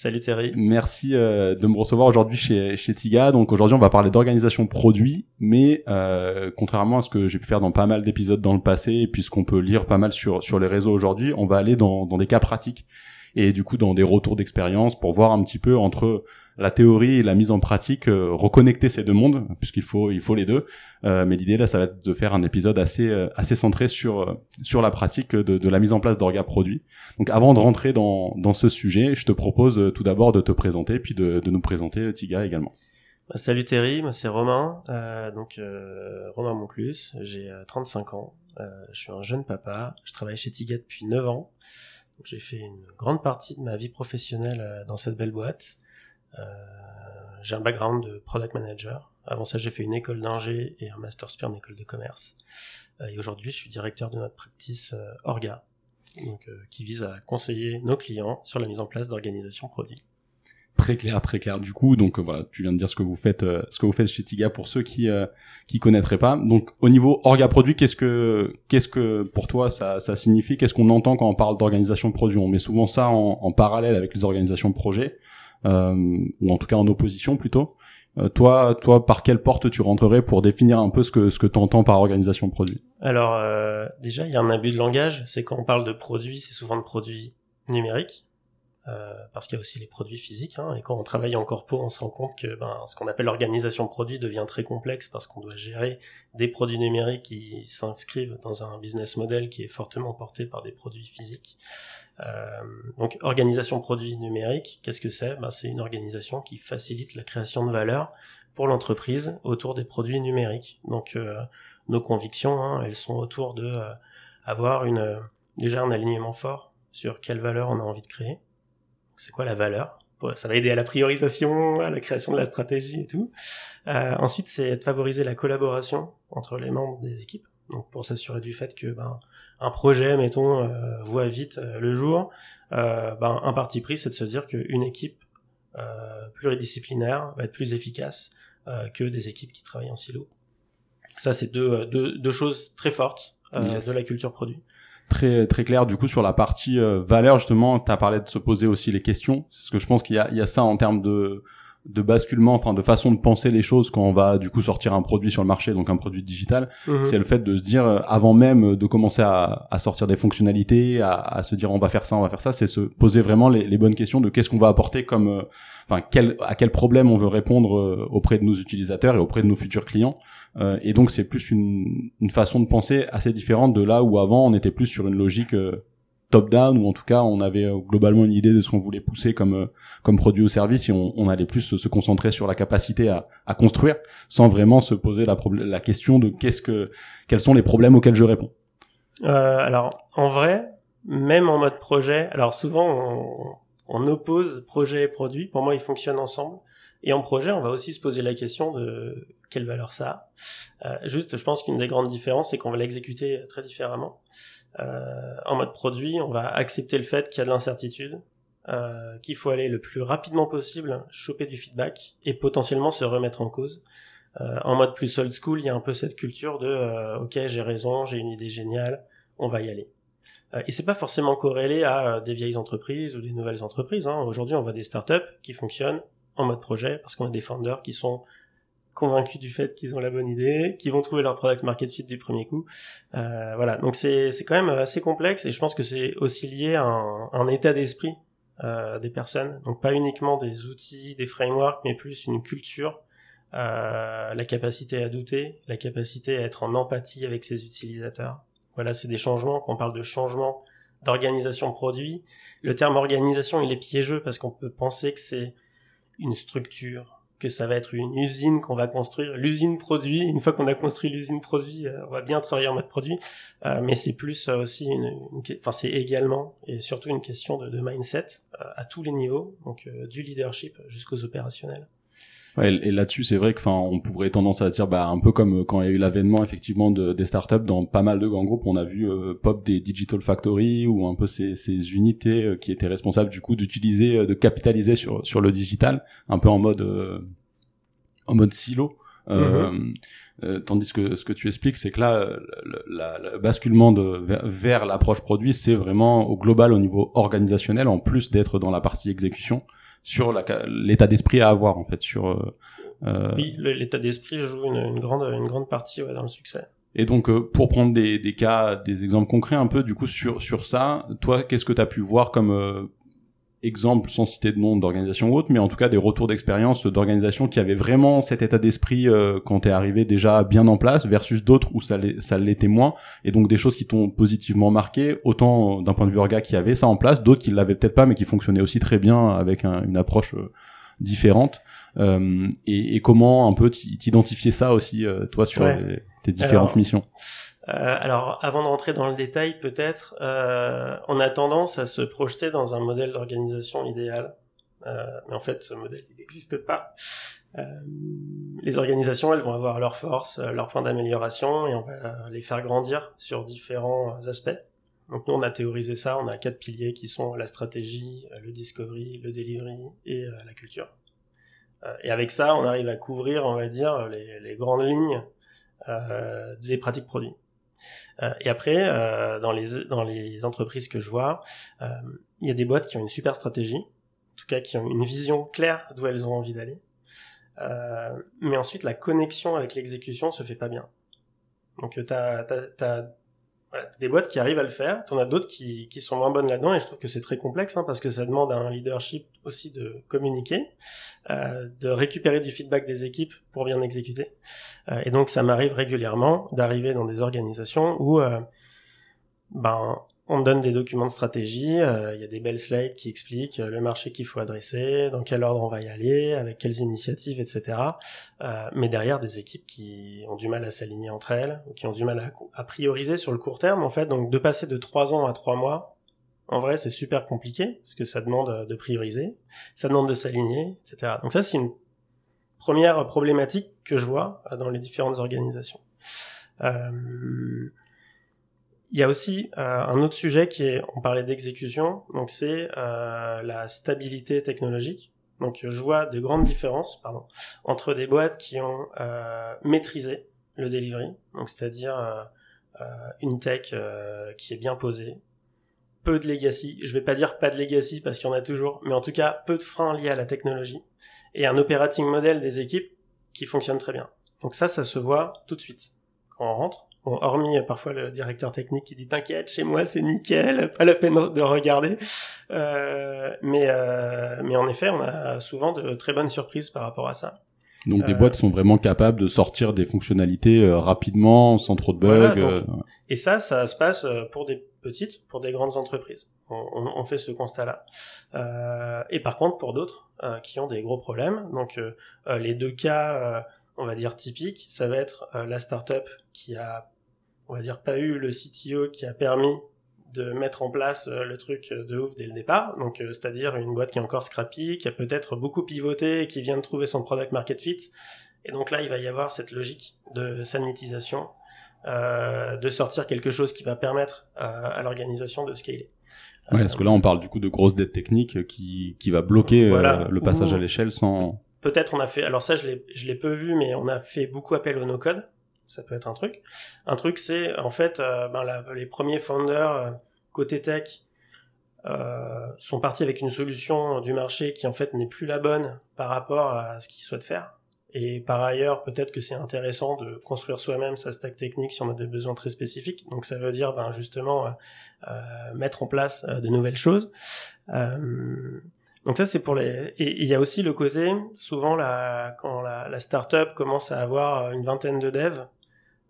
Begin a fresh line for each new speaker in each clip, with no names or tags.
Salut Thierry.
Merci euh, de me recevoir aujourd'hui chez, chez Tiga. Donc aujourd'hui, on va parler d'organisation produit, mais euh, contrairement à ce que j'ai pu faire dans pas mal d'épisodes dans le passé, puisqu'on peut lire pas mal sur sur les réseaux aujourd'hui, on va aller dans, dans des cas pratiques et du coup dans des retours d'expérience pour voir un petit peu entre la théorie et la mise en pratique, euh, reconnecter ces deux mondes, puisqu'il faut il faut les deux. Euh, mais l'idée là, ça va être de faire un épisode assez euh, assez centré sur sur la pratique de, de la mise en place d'orga produits. Donc avant de rentrer dans dans ce sujet, je te propose tout d'abord de te présenter, puis de, de nous présenter Tiga également.
Bah, salut Thierry, moi c'est Romain, donc Romain Monclus, j'ai 35 ans, je suis un jeune papa, je travaille chez Tiga depuis 9 ans. J'ai fait une grande partie de ma vie professionnelle dans cette belle boîte. Euh, j'ai un background de product manager. Avant ça, j'ai fait une école d'ingé et un master sphere en école de commerce. Euh, et aujourd'hui, je suis directeur de notre practice euh, Orga, donc, qui vise à conseiller nos clients sur la mise en place d'organisations produits
très clair, très clair. Du coup, donc voilà, tu viens de dire ce que vous faites, ce que vous faites chez Tiga pour ceux qui euh, qui connaîtraient pas. Donc au niveau orga produit, qu'est-ce que qu'est-ce que pour toi ça ça signifie? Qu'est-ce qu'on entend quand on parle d'organisation produit? On met souvent ça en, en parallèle avec les organisations projet. Euh, ou en tout cas en opposition plutôt. Euh, toi, toi, par quelle porte tu rentrerais pour définir un peu ce que ce que entends par organisation produit
Alors euh, déjà, il y a un abus de langage. C'est quand on parle de produits, c'est souvent de produits numériques. Euh, parce qu'il y a aussi les produits physiques. Hein, et quand on travaille en corpo, on se rend compte que ben, ce qu'on appelle l'organisation de produits devient très complexe parce qu'on doit gérer des produits numériques qui s'inscrivent dans un business model qui est fortement porté par des produits physiques. Euh, donc organisation produit numérique, qu'est-ce que c'est? Ben, C'est une organisation qui facilite la création de valeur pour l'entreprise autour des produits numériques. Donc euh, nos convictions, hein, elles sont autour de euh, avoir une, déjà un alignement fort sur quelle valeur on a envie de créer. C'est quoi la valeur? Ça va aider à la priorisation, à la création de la stratégie et tout. Euh, ensuite, c'est de favoriser la collaboration entre les membres des équipes. Donc pour s'assurer du fait que ben, un projet, mettons, euh, voit vite euh, le jour, ben, un parti pris, c'est de se dire qu'une équipe pluridisciplinaire va être plus efficace que des équipes qui travaillent en silo. Ça, c'est deux, deux, deux, choses très fortes de la culture produit
très très clair du coup sur la partie valeur justement. Tu as parlé de se poser aussi les questions. C'est ce que je pense qu'il y a il y a ça en termes de de basculement, enfin de façon de penser les choses quand on va du coup sortir un produit sur le marché, donc un produit digital, mhm. c'est le fait de se dire euh, avant même de commencer à, à sortir des fonctionnalités, à, à, se dire on va faire ça, on va faire ça, c'est se poser vraiment les, les bonnes questions de qu'est-ce qu'on va apporter comme, euh, enfin quel, à quel problème on veut répondre euh, auprès de nos utilisateurs et auprès de nos futurs clients. et donc c'est plus une, une façon de penser assez différente de là où avant on était plus sur une logique top-down ou en tout cas on avait euh, globalement une idée de ce qu'on voulait pousser comme euh, comme produit ou service et on, on allait plus se, concentrer sur la capacité à, à construire sans vraiment se poser la, la question de qu'est-ce que quels sont les problèmes auxquels je réponds.
Euh, alors en vrai, même en mode projet, alors souvent on, on oppose projet et produit. Pour moi, ils fonctionnent ensemble. Et en projet, on va aussi se poser la question de quelle valeur ça a. Euh, juste, je pense qu'une des grandes différences, c'est qu'on va l'exécuter très différemment. Euh, en mode produit, on va accepter le fait qu'il y a de l'incertitude, euh, qu'il faut aller le plus rapidement possible, choper du feedback et potentiellement se remettre en cause. Euh, en mode plus old school, il y a un peu cette culture de euh, ok j'ai raison, j'ai une idée géniale, on va y aller. Euh, et c'est pas forcément corrélé à des vieilles entreprises ou des nouvelles entreprises. Hein. Aujourd'hui, on voit des startups qui fonctionnent en mode projet parce qu'on a des founders qui sont convaincus du fait qu'ils ont la bonne idée, qui vont trouver leur product market fit du premier coup. Euh, voilà, donc c'est c'est quand même assez complexe et je pense que c'est aussi lié à un, un état d'esprit euh, des personnes. Donc pas uniquement des outils, des frameworks, mais plus une culture, euh, la capacité à douter, la capacité à être en empathie avec ses utilisateurs. Voilà, c'est des changements. Quand on parle de changement d'organisation produit, le terme organisation il est piégeux parce qu'on peut penser que c'est une structure, que ça va être une usine qu'on va construire, l'usine produit. Une fois qu'on a construit l'usine produit, euh, on va bien travailler en mode produit. Euh, mais c'est plus euh, aussi, une, enfin c'est également et surtout une question de, de mindset à tous les niveaux, donc du leadership jusqu'aux opérationnels.
Ouais, et là-dessus, c'est vrai que, enfin, on pourrait tendance à dire, bah, un peu comme quand il y a eu l'avènement effectivement de, des startups dans pas mal de grands groupes, on a vu euh, pop des digital factory ou un peu ces, ces unités euh, qui étaient responsables du coup d'utiliser, euh, de capitaliser sur sur le digital, un peu en mode en mode silo. Mm-hmm. tandis que ce que tu expliques, c'est que là, le, basculement de, vers, l'approche produit, c'est vraiment au global, au niveau organisationnel, en plus d'être dans la partie exécution sur l'état d'esprit à avoir en fait sur euh,
euh oui l'état d'esprit joue une, une, grande une grande partie ouais, dans le succès.
Et donc euh, pour prendre des, des cas des exemples concrets un peu du coup sur sur ça toi qu'est-ce que tu as pu voir comme euh, exemple sans citer de nom d'organisation ou autre, mais en tout cas des retours d'expérience d'organisations qui avaient vraiment cet état d'esprit euh, quand t'es arrivé déjà bien en place versus d'autres où ça l'était moins. Et donc des choses qui t'ont positivement marqué autant d'un point de vue orga qui avait ça en place d'autres qui l'avaient peut-être pas mais qui fonctionnaient aussi très bien avec une approche euh, différente. Euh, et, et, comment un peu t'identifier ça aussi euh, toi sur tes différentes missions?
euh, alors, avant de rentrer dans le détail, peut-être, euh, on a tendance à se projeter dans un modèle d'organisation idéal. Euh, mais en fait, ce modèle, il n'existe pas. les organisations, elles vont avoir leurs forces, leurs points d'amélioration, et on va les faire grandir sur différents aspects. Donc nous, on a théorisé ça, on a quatre piliers qui sont la stratégie, le discovery, le delivery et la culture. et avec ça, on arrive à couvrir, on va dire, les, les grandes lignes des pratiques produits. Euh, et après, euh, dans, les, dans les entreprises que je vois, euh, il y a des boîtes qui ont une super stratégie, en tout cas qui ont une vision claire d'où elles ont envie d'aller. mais ensuite, la connexion avec l'exécution se fait pas bien. Donc, tu as, voilà, des boîtes qui arrivent à le faire, t'en as d'autres qui, qui sont moins bonnes là-dedans, et je trouve que c'est très complexe, hein, parce que ça demande un leadership aussi de communiquer, euh, de récupérer du feedback des équipes pour bien exécuter. Euh, et donc ça m'arrive régulièrement d'arriver dans des organisations où euh, ben on donne des documents de stratégie, euh, il y a des belles slides qui expliquent euh, le marché qu'il faut adresser, dans quel ordre on va y aller, avec quelles initiatives, etc. Euh, mais derrière, des équipes qui ont du mal à s'aligner entre elles, qui ont du mal à, prioriser sur le court terme, en fait. Donc de passer de trois ans à trois mois, en vrai, c'est super compliqué, parce que ça demande de prioriser, ça demande de s'aligner, etc. Donc ça, c'est une première problématique que je vois dans les différentes organisations. Il y a aussi euh, un autre sujet qui est, on parlait d'exécution, donc c'est euh, la stabilité technologique. Donc je vois de grandes différences pardon, entre des boîtes qui ont euh, maîtrisé le delivery, donc c'est-à-dire euh, une tech qui est bien posée, peu de legacy. Je vais pas dire pas de legacy parce qu'il y en a toujours, mais en tout cas peu de freins liés à la technologie et un operating model des équipes qui fonctionne très bien. Donc ça, ça se voit tout de suite quand on rentre hormis euh, parfois le directeur technique qui dit t'inquiète, chez moi c'est nickel, pas la peine de regarder. Euh, mais euh, mais en effet, on a souvent de très bonnes surprises par rapport à ça.
Donc des boîtes sont vraiment capables de sortir des fonctionnalités rapidement, sans trop de bugs.
et ça, ça se passe pour des petites, pour des grandes entreprises. On, on, fait ce constat-là. et par contre, pour d'autres qui ont des gros problèmes, donc les deux cas on va dire typiques, ça va être la startup qui a on va dire, pas eu le CTO qui a permis de mettre en place euh, le truc de ouf dès le départ. Donc, euh, c'est-à-dire une boîte qui est encore scrappy, qui a peut-être beaucoup pivoté et qui vient de trouver son product market fit. Et donc là, il va y avoir cette logique de sanitisation, euh, de sortir quelque chose qui va permettre à, l'organisation de scaler.
Ouais, parce que là, on parle du coup de grosses dettes techniques qui, qui va bloquer le passage à l'échelle sans...
Peut-être on a fait, alors ça je l'ai, je l'ai peu vu, mais on a fait beaucoup appel au no-code ça peut être un truc. Un truc, c'est en fait, euh, ben, les premiers founders euh, côté tech euh, sont partis avec une solution du marché qui en fait n'est plus la bonne par rapport à ce qu'ils souhaitent faire. Et par ailleurs, peut-être que c'est intéressant de construire soi-même sa stack technique si on a des besoins très spécifiques. Donc ça veut dire ben, justement mettre en place de nouvelles choses. donc ça c'est pour les. Et il y a aussi le côté souvent quand la startup commence à avoir une vingtaine de devs,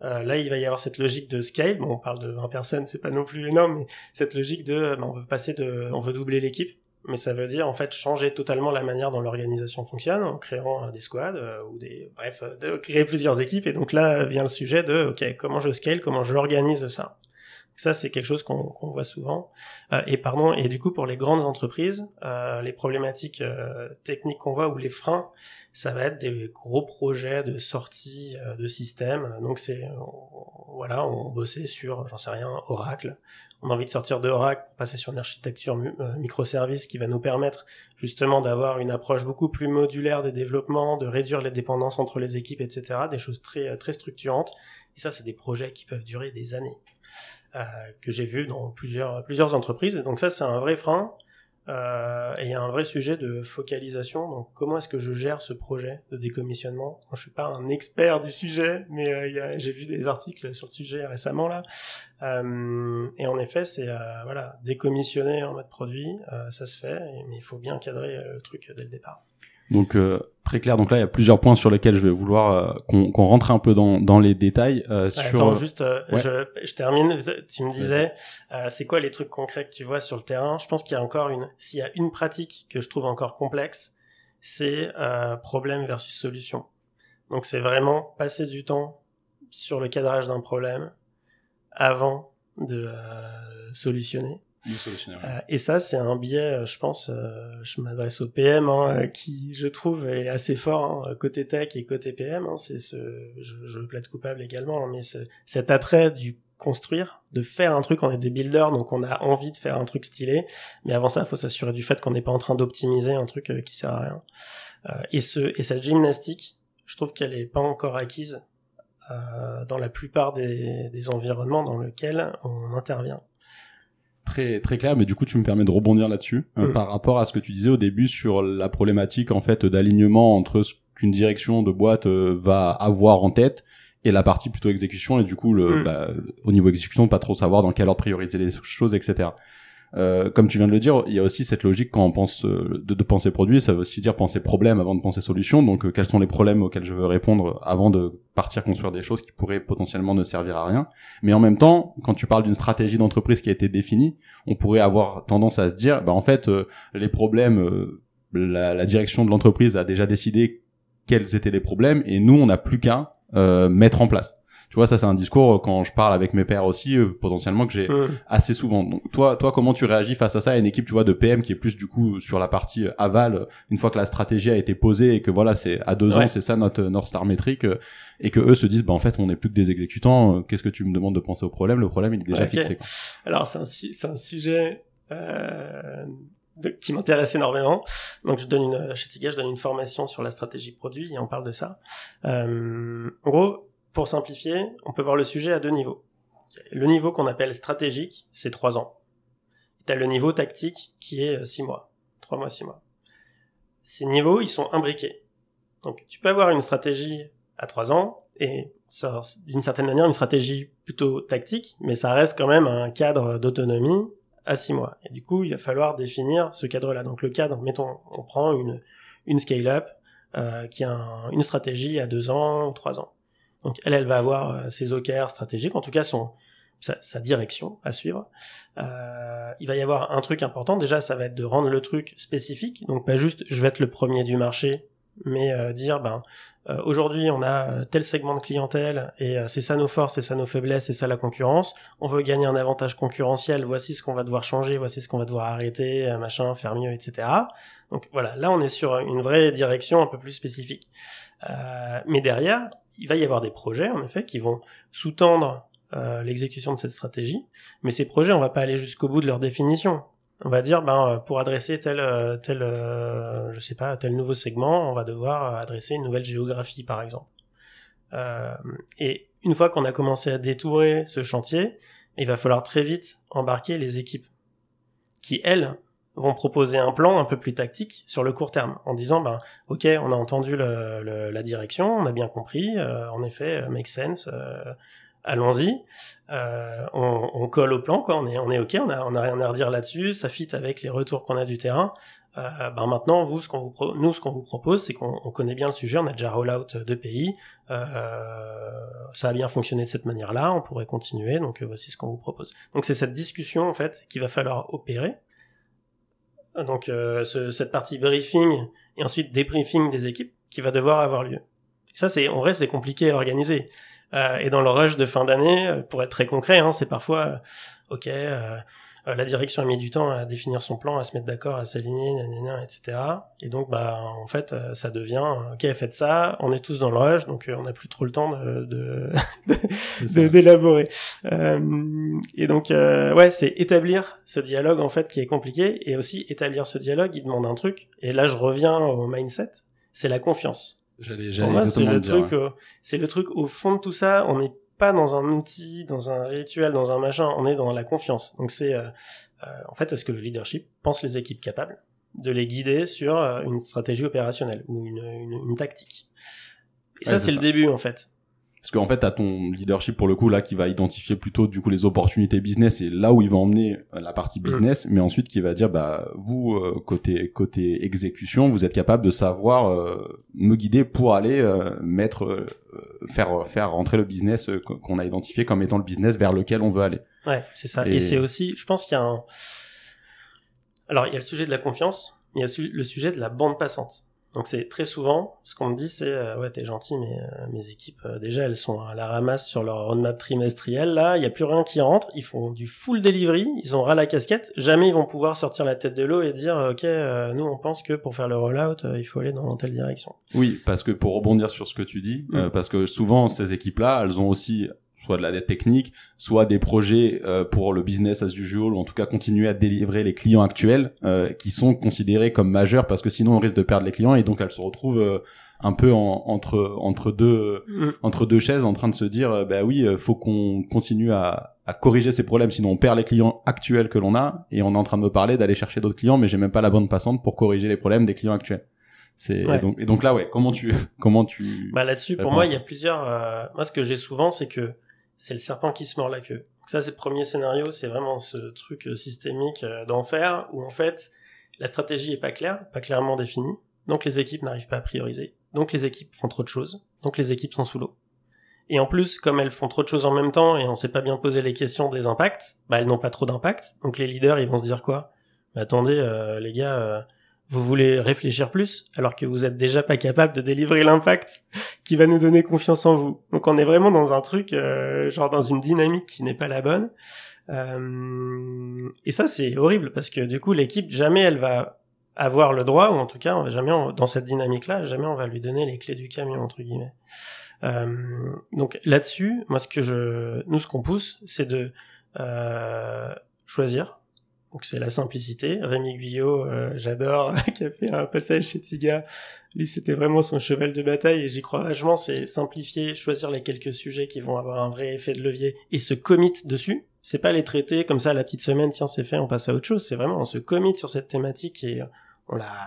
euh, là, il va y avoir cette logique de scale. Bon, on parle de 20 personnes, c'est pas non plus énorme, mais cette logique de, ben, on veut passer de, on veut doubler l'équipe, mais ça veut dire en fait changer totalement la manière dont l'organisation fonctionne en créant euh, des squads ou des, bref, de créer plusieurs équipes. Et donc là vient le sujet de, ok, comment je scale, comment je organise ça. Ça, c'est quelque chose qu'on voit souvent. Euh, et du coup, pour les grandes entreprises, euh, les problématiques euh, techniques qu'on voit ou les freins, ça va être des gros projets de sortie de système. Donc c'est, voilà, on bossait sur, j'en sais rien, Oracle. On a envie de sortir de Oracle, passer sur une architecture microservice qui va nous permettre justement d'avoir une approche beaucoup plus modulaire des développements, de réduire les dépendances entre les équipes, etc. Des choses très très structurantes. Et ça, c'est des projets qui peuvent durer des années. Euh, que j'ai vu dans plusieurs, plusieurs entreprises. donc ça, c'est un vrai frein. Euh, et il y a un vrai sujet de focalisation. Donc, comment est-ce que je gère ce projet de décommissionnement? Je suis pas un expert du sujet, mais euh, j'ai vu des articles sur le sujet récemment là. Et en effet, c'est voilà, décommissionner en mode produit, ça se fait, mais il faut bien cadrer le truc dès le départ.
Donc euh, très clair. Donc là, il y a plusieurs points sur lesquels je vais vouloir euh, qu'on qu'on rentre un peu dans, dans les détails. Euh, sur...
Attends, juste, je, je, termine. Tu me disais, c'est quoi les trucs concrets que tu vois sur le terrain? Je pense qu'il y a encore une, s'il y a une pratique que je trouve encore complexe, c'est problème versus solution. Donc c'est vraiment passer du temps sur le cadrage d'un problème avant de solutionner. Euh, et ça, c'est un biais, euh, je pense, euh, je m'adresse au PM, hein, qui, je trouve, est assez fort hein, côté tech et côté PM. Hein, c'est ce, je, je plaide coupable également, mais ce, cet attrait du construire, de faire un truc. On est des builders, donc on a envie de faire un truc stylé. Mais avant ça, il faut s'assurer du fait qu'on n'est pas en train d'optimiser un truc qui sert à rien. et ce, et cette gymnastique, je trouve qu'elle est pas encore acquise dans la plupart des, des environnements dans lesquels on intervient
très très clair mais du coup tu me permets de rebondir là-dessus euh, mm. par rapport à ce que tu disais au début sur la problématique en fait d'alignement entre ce qu'une direction de boîte euh, va avoir en tête et la partie plutôt exécution et du coup le mm. bah, au niveau exécution pas trop savoir dans quel ordre prioriser les choses etc euh, comme tu viens de le dire, il y a aussi cette logique quand on pense euh, de, de, penser produit, ça veut aussi dire penser problème avant de penser solution. Donc, euh, quels sont les problèmes auxquels je veux répondre avant de partir construire des choses qui pourraient potentiellement ne servir à rien. Mais en même temps, quand tu parles d'une stratégie d'entreprise qui a été définie, on pourrait avoir tendance à se dire, bah en fait, les problèmes, la, la, direction de l'entreprise a déjà décidé quels étaient les problèmes, et nous, on n'a plus qu'à mettre en place tu vois ça c'est un discours euh, quand je parle avec mes pairs aussi euh, potentiellement que j'ai assez souvent donc toi toi comment tu réagis face à ça? Une équipe tu vois de PM qui est plus du coup sur la partie euh, aval une fois que la stratégie a été posée et que voilà c'est à deux ans c'est ça notre North Star métrique et que eux se disent bah en fait on n'est plus que des exécutants qu'est-ce que tu me demandes de penser au problème? Le problème il est déjà fixé quoi.
alors c'est un c'est un sujet euh, qui m'intéresse énormément. Donc je donne une chez Tiga, je donne une formation sur la stratégie produit et on parle de ça. Euh, en gros, pour simplifier, on peut voir le sujet à deux niveaux. Le niveau qu'on appelle stratégique, c'est trois ans. Tu as le niveau tactique qui est six mois. Trois mois, six mois. Ces niveaux, ils sont imbriqués. Donc tu peux avoir une stratégie à trois ans et d'une certaine manière une stratégie plutôt tactique, mais ça reste quand même un cadre d'autonomie à six mois. Et du coup, il va falloir définir ce cadre-là. Donc le cadre, mettons, on prend une, une scale-up euh, qui a une stratégie à deux ans ou trois ans. Donc elle, elle va avoir euh, ses OKR stratégiques, en tout cas sa, direction à suivre. Euh, il va y avoir un truc important. Déjà, ça va être de rendre le truc spécifique. Donc pas juste je vais être le premier du marché, mais euh, dire ben aujourd'hui on a tel segment de clientèle et c'est ça nos forces, c'est ça nos faiblesses, c'est ça la concurrence. On veut gagner un avantage concurrentiel. Voici ce qu'on va devoir changer, voici ce qu'on va devoir arrêter, machin, faire mieux, etc. Donc voilà, là on est sur une vraie direction un peu plus spécifique. mais derrière, il va y avoir des projets, en effet, qui vont sous-tendre euh, l'exécution de cette stratégie, mais ces projets, on va pas aller jusqu'au bout de leur définition. On va dire, ben, euh, pour adresser tel, euh, tel, je sais pas, tel nouveau segment, on va devoir adresser une nouvelle géographie, par exemple. et une fois qu'on a commencé à détourer ce chantier, il va falloir très vite embarquer les équipes qui, elles, vont proposer un plan un peu plus tactique sur le court terme, en disant ben ok, on a entendu la direction, on a bien compris, euh, en effet, euh, make sense, euh, allons-y, on, colle au plan, quoi, on est on est ok, on a on a rien à redire là-dessus, ça fit avec les retours qu'on a du terrain. ben maintenant, vous, ce nous, ce qu'on vous propose, c'est qu'on connaît bien le sujet, on a déjà roll out de pays, ça a bien fonctionné de cette manière-là, on pourrait continuer, donc voici ce qu'on vous propose. Donc c'est cette discussion en fait qu'il va falloir opérer donc euh, ce, cette partie briefing et ensuite débriefing des équipes qui va devoir avoir lieu. ça c'est en vrai c'est compliqué à organiser et dans le rush de fin d'année, pour être très concret, hein, c'est parfois, ok, euh, la direction a mis du temps à définir son plan, à se mettre d'accord, à s'aligner, etc. Et donc, bah, en fait, euh, ça devient, euh, ok, faites ça, on est tous dans le rush, donc on n'a plus trop le temps de de d'élaborer. et donc, ouais, c'est établir ce dialogue en fait qui est compliqué, et aussi établir ce dialogue, il demande un truc. Et là, je reviens au mindset, c'est la confiance.
J'allais,
c'est le truc, c'est le truc au fond de tout ça. On est pas dans un outil, dans un rituel, dans un machin, on est dans la confiance. Donc c'est euh, euh, en fait est-ce que le leadership pense les équipes capables de les guider sur euh, une stratégie opérationnelle ou une, une, une tactique? Et ça c'est le début en fait.
Parce qu'en fait, t'as ton leadership pour le coup là qui va identifier plutôt du coup les opportunités business et là où il va emmener euh, la partie business, mais ensuite qui va dire bah vous euh, côté côté exécution, vous êtes capable de savoir euh, me guider pour aller mettre faire faire rentrer le business qu'on a identifié comme étant le business vers lequel on veut aller.
Ouais, c'est ça. Et, et c'est aussi, je pense qu'il y a un alors il y a le sujet de la confiance, il y a le sujet de la bande passante. Donc c'est très souvent, ce qu'on me dit, c'est euh, ouais t'es gentil, mais euh, mes équipes euh, déjà elles sont à la ramasse sur leur roadmap trimestriel. Là, il y a plus rien qui rentre. Ils font du full delivery, ils ont ras la casquette. Jamais ils vont pouvoir sortir la tête de l'eau et dire ok, nous on pense que pour faire le rollout, il faut aller dans telle direction.
Oui, parce que pour rebondir sur ce que tu dis, mm. parce que souvent ces équipes-là, elles ont aussi soit de la dette technique, soit des projets euh, pour le business as usual, ou en tout cas continuer à délivrer les clients actuels euh, qui sont considérés comme majeurs parce que sinon on risque de perdre les clients et donc elles se retrouvent euh, un peu entre entre deux mm. entre deux chaises en train de se dire bah oui faut qu'on continue à, à corriger ces problèmes sinon on perd les clients actuels que l'on a et on est en train de me parler d'aller chercher d'autres clients mais j'ai même pas la bonne passante pour corriger les problèmes des clients actuels. C'est et, donc, et donc là ouais comment tu comment tu
bah là-dessus pour moi il y a plusieurs moi ce que j'ai souvent c'est que c'est le serpent qui se mord la queue. Donc ça, c'est le premier scénario, c'est vraiment ce truc euh, systémique euh, d'enfer où en fait la stratégie est pas claire, pas clairement définie, donc les équipes n'arrivent pas à prioriser, donc les équipes font trop de choses, donc les équipes sont sous l'eau. Et en plus, comme elles font trop de choses en même temps et on sait pas bien poser les questions des impacts, bah elles n'ont pas trop d'impact. Donc les leaders, ils vont se dire quoi? Bah, Attendez, euh, les gars, vous voulez réfléchir plus alors que vous êtes déjà pas capable de délivrer l'impact qui va nous donner confiance en vous. Donc on est vraiment dans un truc, euh, genre dans une dynamique qui n'est pas la bonne. Euh, et ça c'est horrible parce que du coup l'équipe jamais elle va avoir le droit ou en tout cas on va jamais dans cette dynamique là jamais on va lui donner les clés du camion entre guillemets. Euh, donc là-dessus, moi ce que je, nous ce qu'on pousse, c'est de choisir donc c'est la simplicité. Rémi Guyot, euh, j'adore, qui a fait un passage chez Tiga. Lui, c'était vraiment son cheval de bataille et j'y crois vachement. C'est simplifier, choisir les quelques sujets qui vont avoir un vrai effet de levier et se commit dessus. C'est pas les traiter comme ça la petite semaine, tiens c'est fait, on passe à autre chose. C'est vraiment on se commit sur cette thématique et on la,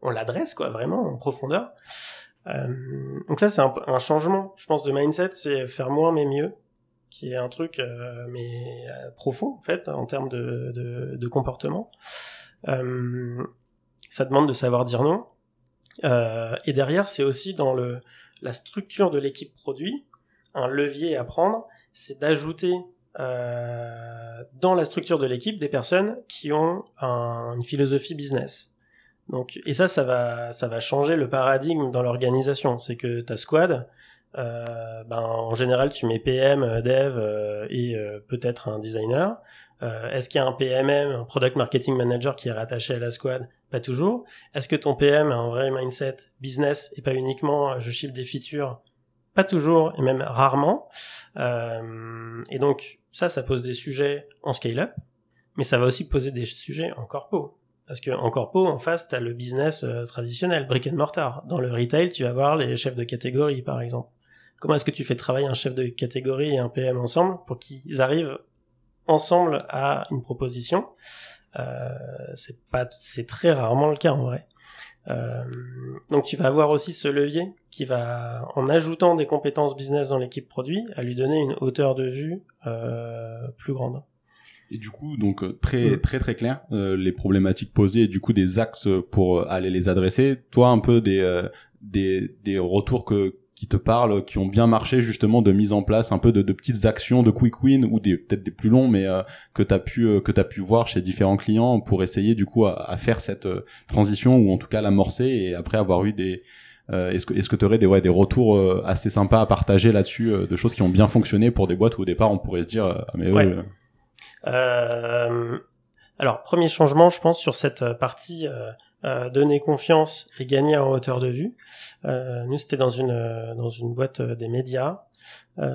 on l'adresse quoi, vraiment en profondeur. Euh, donc ça c'est un, un changement, je pense, de mindset, c'est faire moins mais mieux qui est un truc euh, mais euh, profond en fait en termes de, de, de comportement. Euh, ça demande de savoir dire non. et derrière, c'est aussi dans le la structure de l'équipe produit un levier à prendre, c'est d'ajouter euh, dans la structure de l'équipe des personnes qui ont un, une philosophie business. Donc, et ça, ça va, ça va changer le paradigme dans l'organisation. C'est que ta squad, euh, ben, en général, tu mets PM, euh, Dev euh, et peut-être un designer. Est-ce qu'il y a un PMM, un Product Marketing Manager qui est rattaché à la squad? Pas toujours. Est-ce que ton PM a un vrai mindset business et pas uniquement je chiffre des features? Pas toujours et même rarement. et donc ça, ça pose des sujets en scale-up, mais ça va aussi poser des sujets en corpo. Parce que en corpo, en face, tu as le business traditionnel, brick and mortar. Dans le retail, tu vas voir les chefs de catégorie, par exemple. Comment est-ce que tu fais travailler un chef de catégorie et un PM ensemble pour qu'ils arrivent ensemble à une proposition? Euh, C'est pas, c'est très rarement le cas en vrai. Euh, donc tu vas avoir aussi ce levier qui va, en ajoutant des compétences business dans l'équipe produit, à lui donner une hauteur de vue euh, plus grande.
Et du coup, donc euh, très mm. très très clair euh, les problématiques posées et du coup des axes pour aller les adresser. Toi, un peu des des des retours que qui te parlent, qui ont bien marché justement de mise en place un peu de, de petites actions de quick win ou des peut-être des plus longs, mais euh, que t'as pu euh, que t'as pu voir chez différents clients pour essayer du coup à, faire cette euh, transition ou en tout cas l'amorcer et après avoir eu des est-ce que est-ce que tu aurais des ouais des retours assez sympas à partager là-dessus de choses qui ont bien fonctionné pour des boîtes où au départ on pourrait se dire ah, mais ouais.
alors premier changement je pense sur cette partie euh, donner confiance et gagner en hauteur de vue. Euh, nous, c'était dans une dans une boîte euh, des médias. Euh,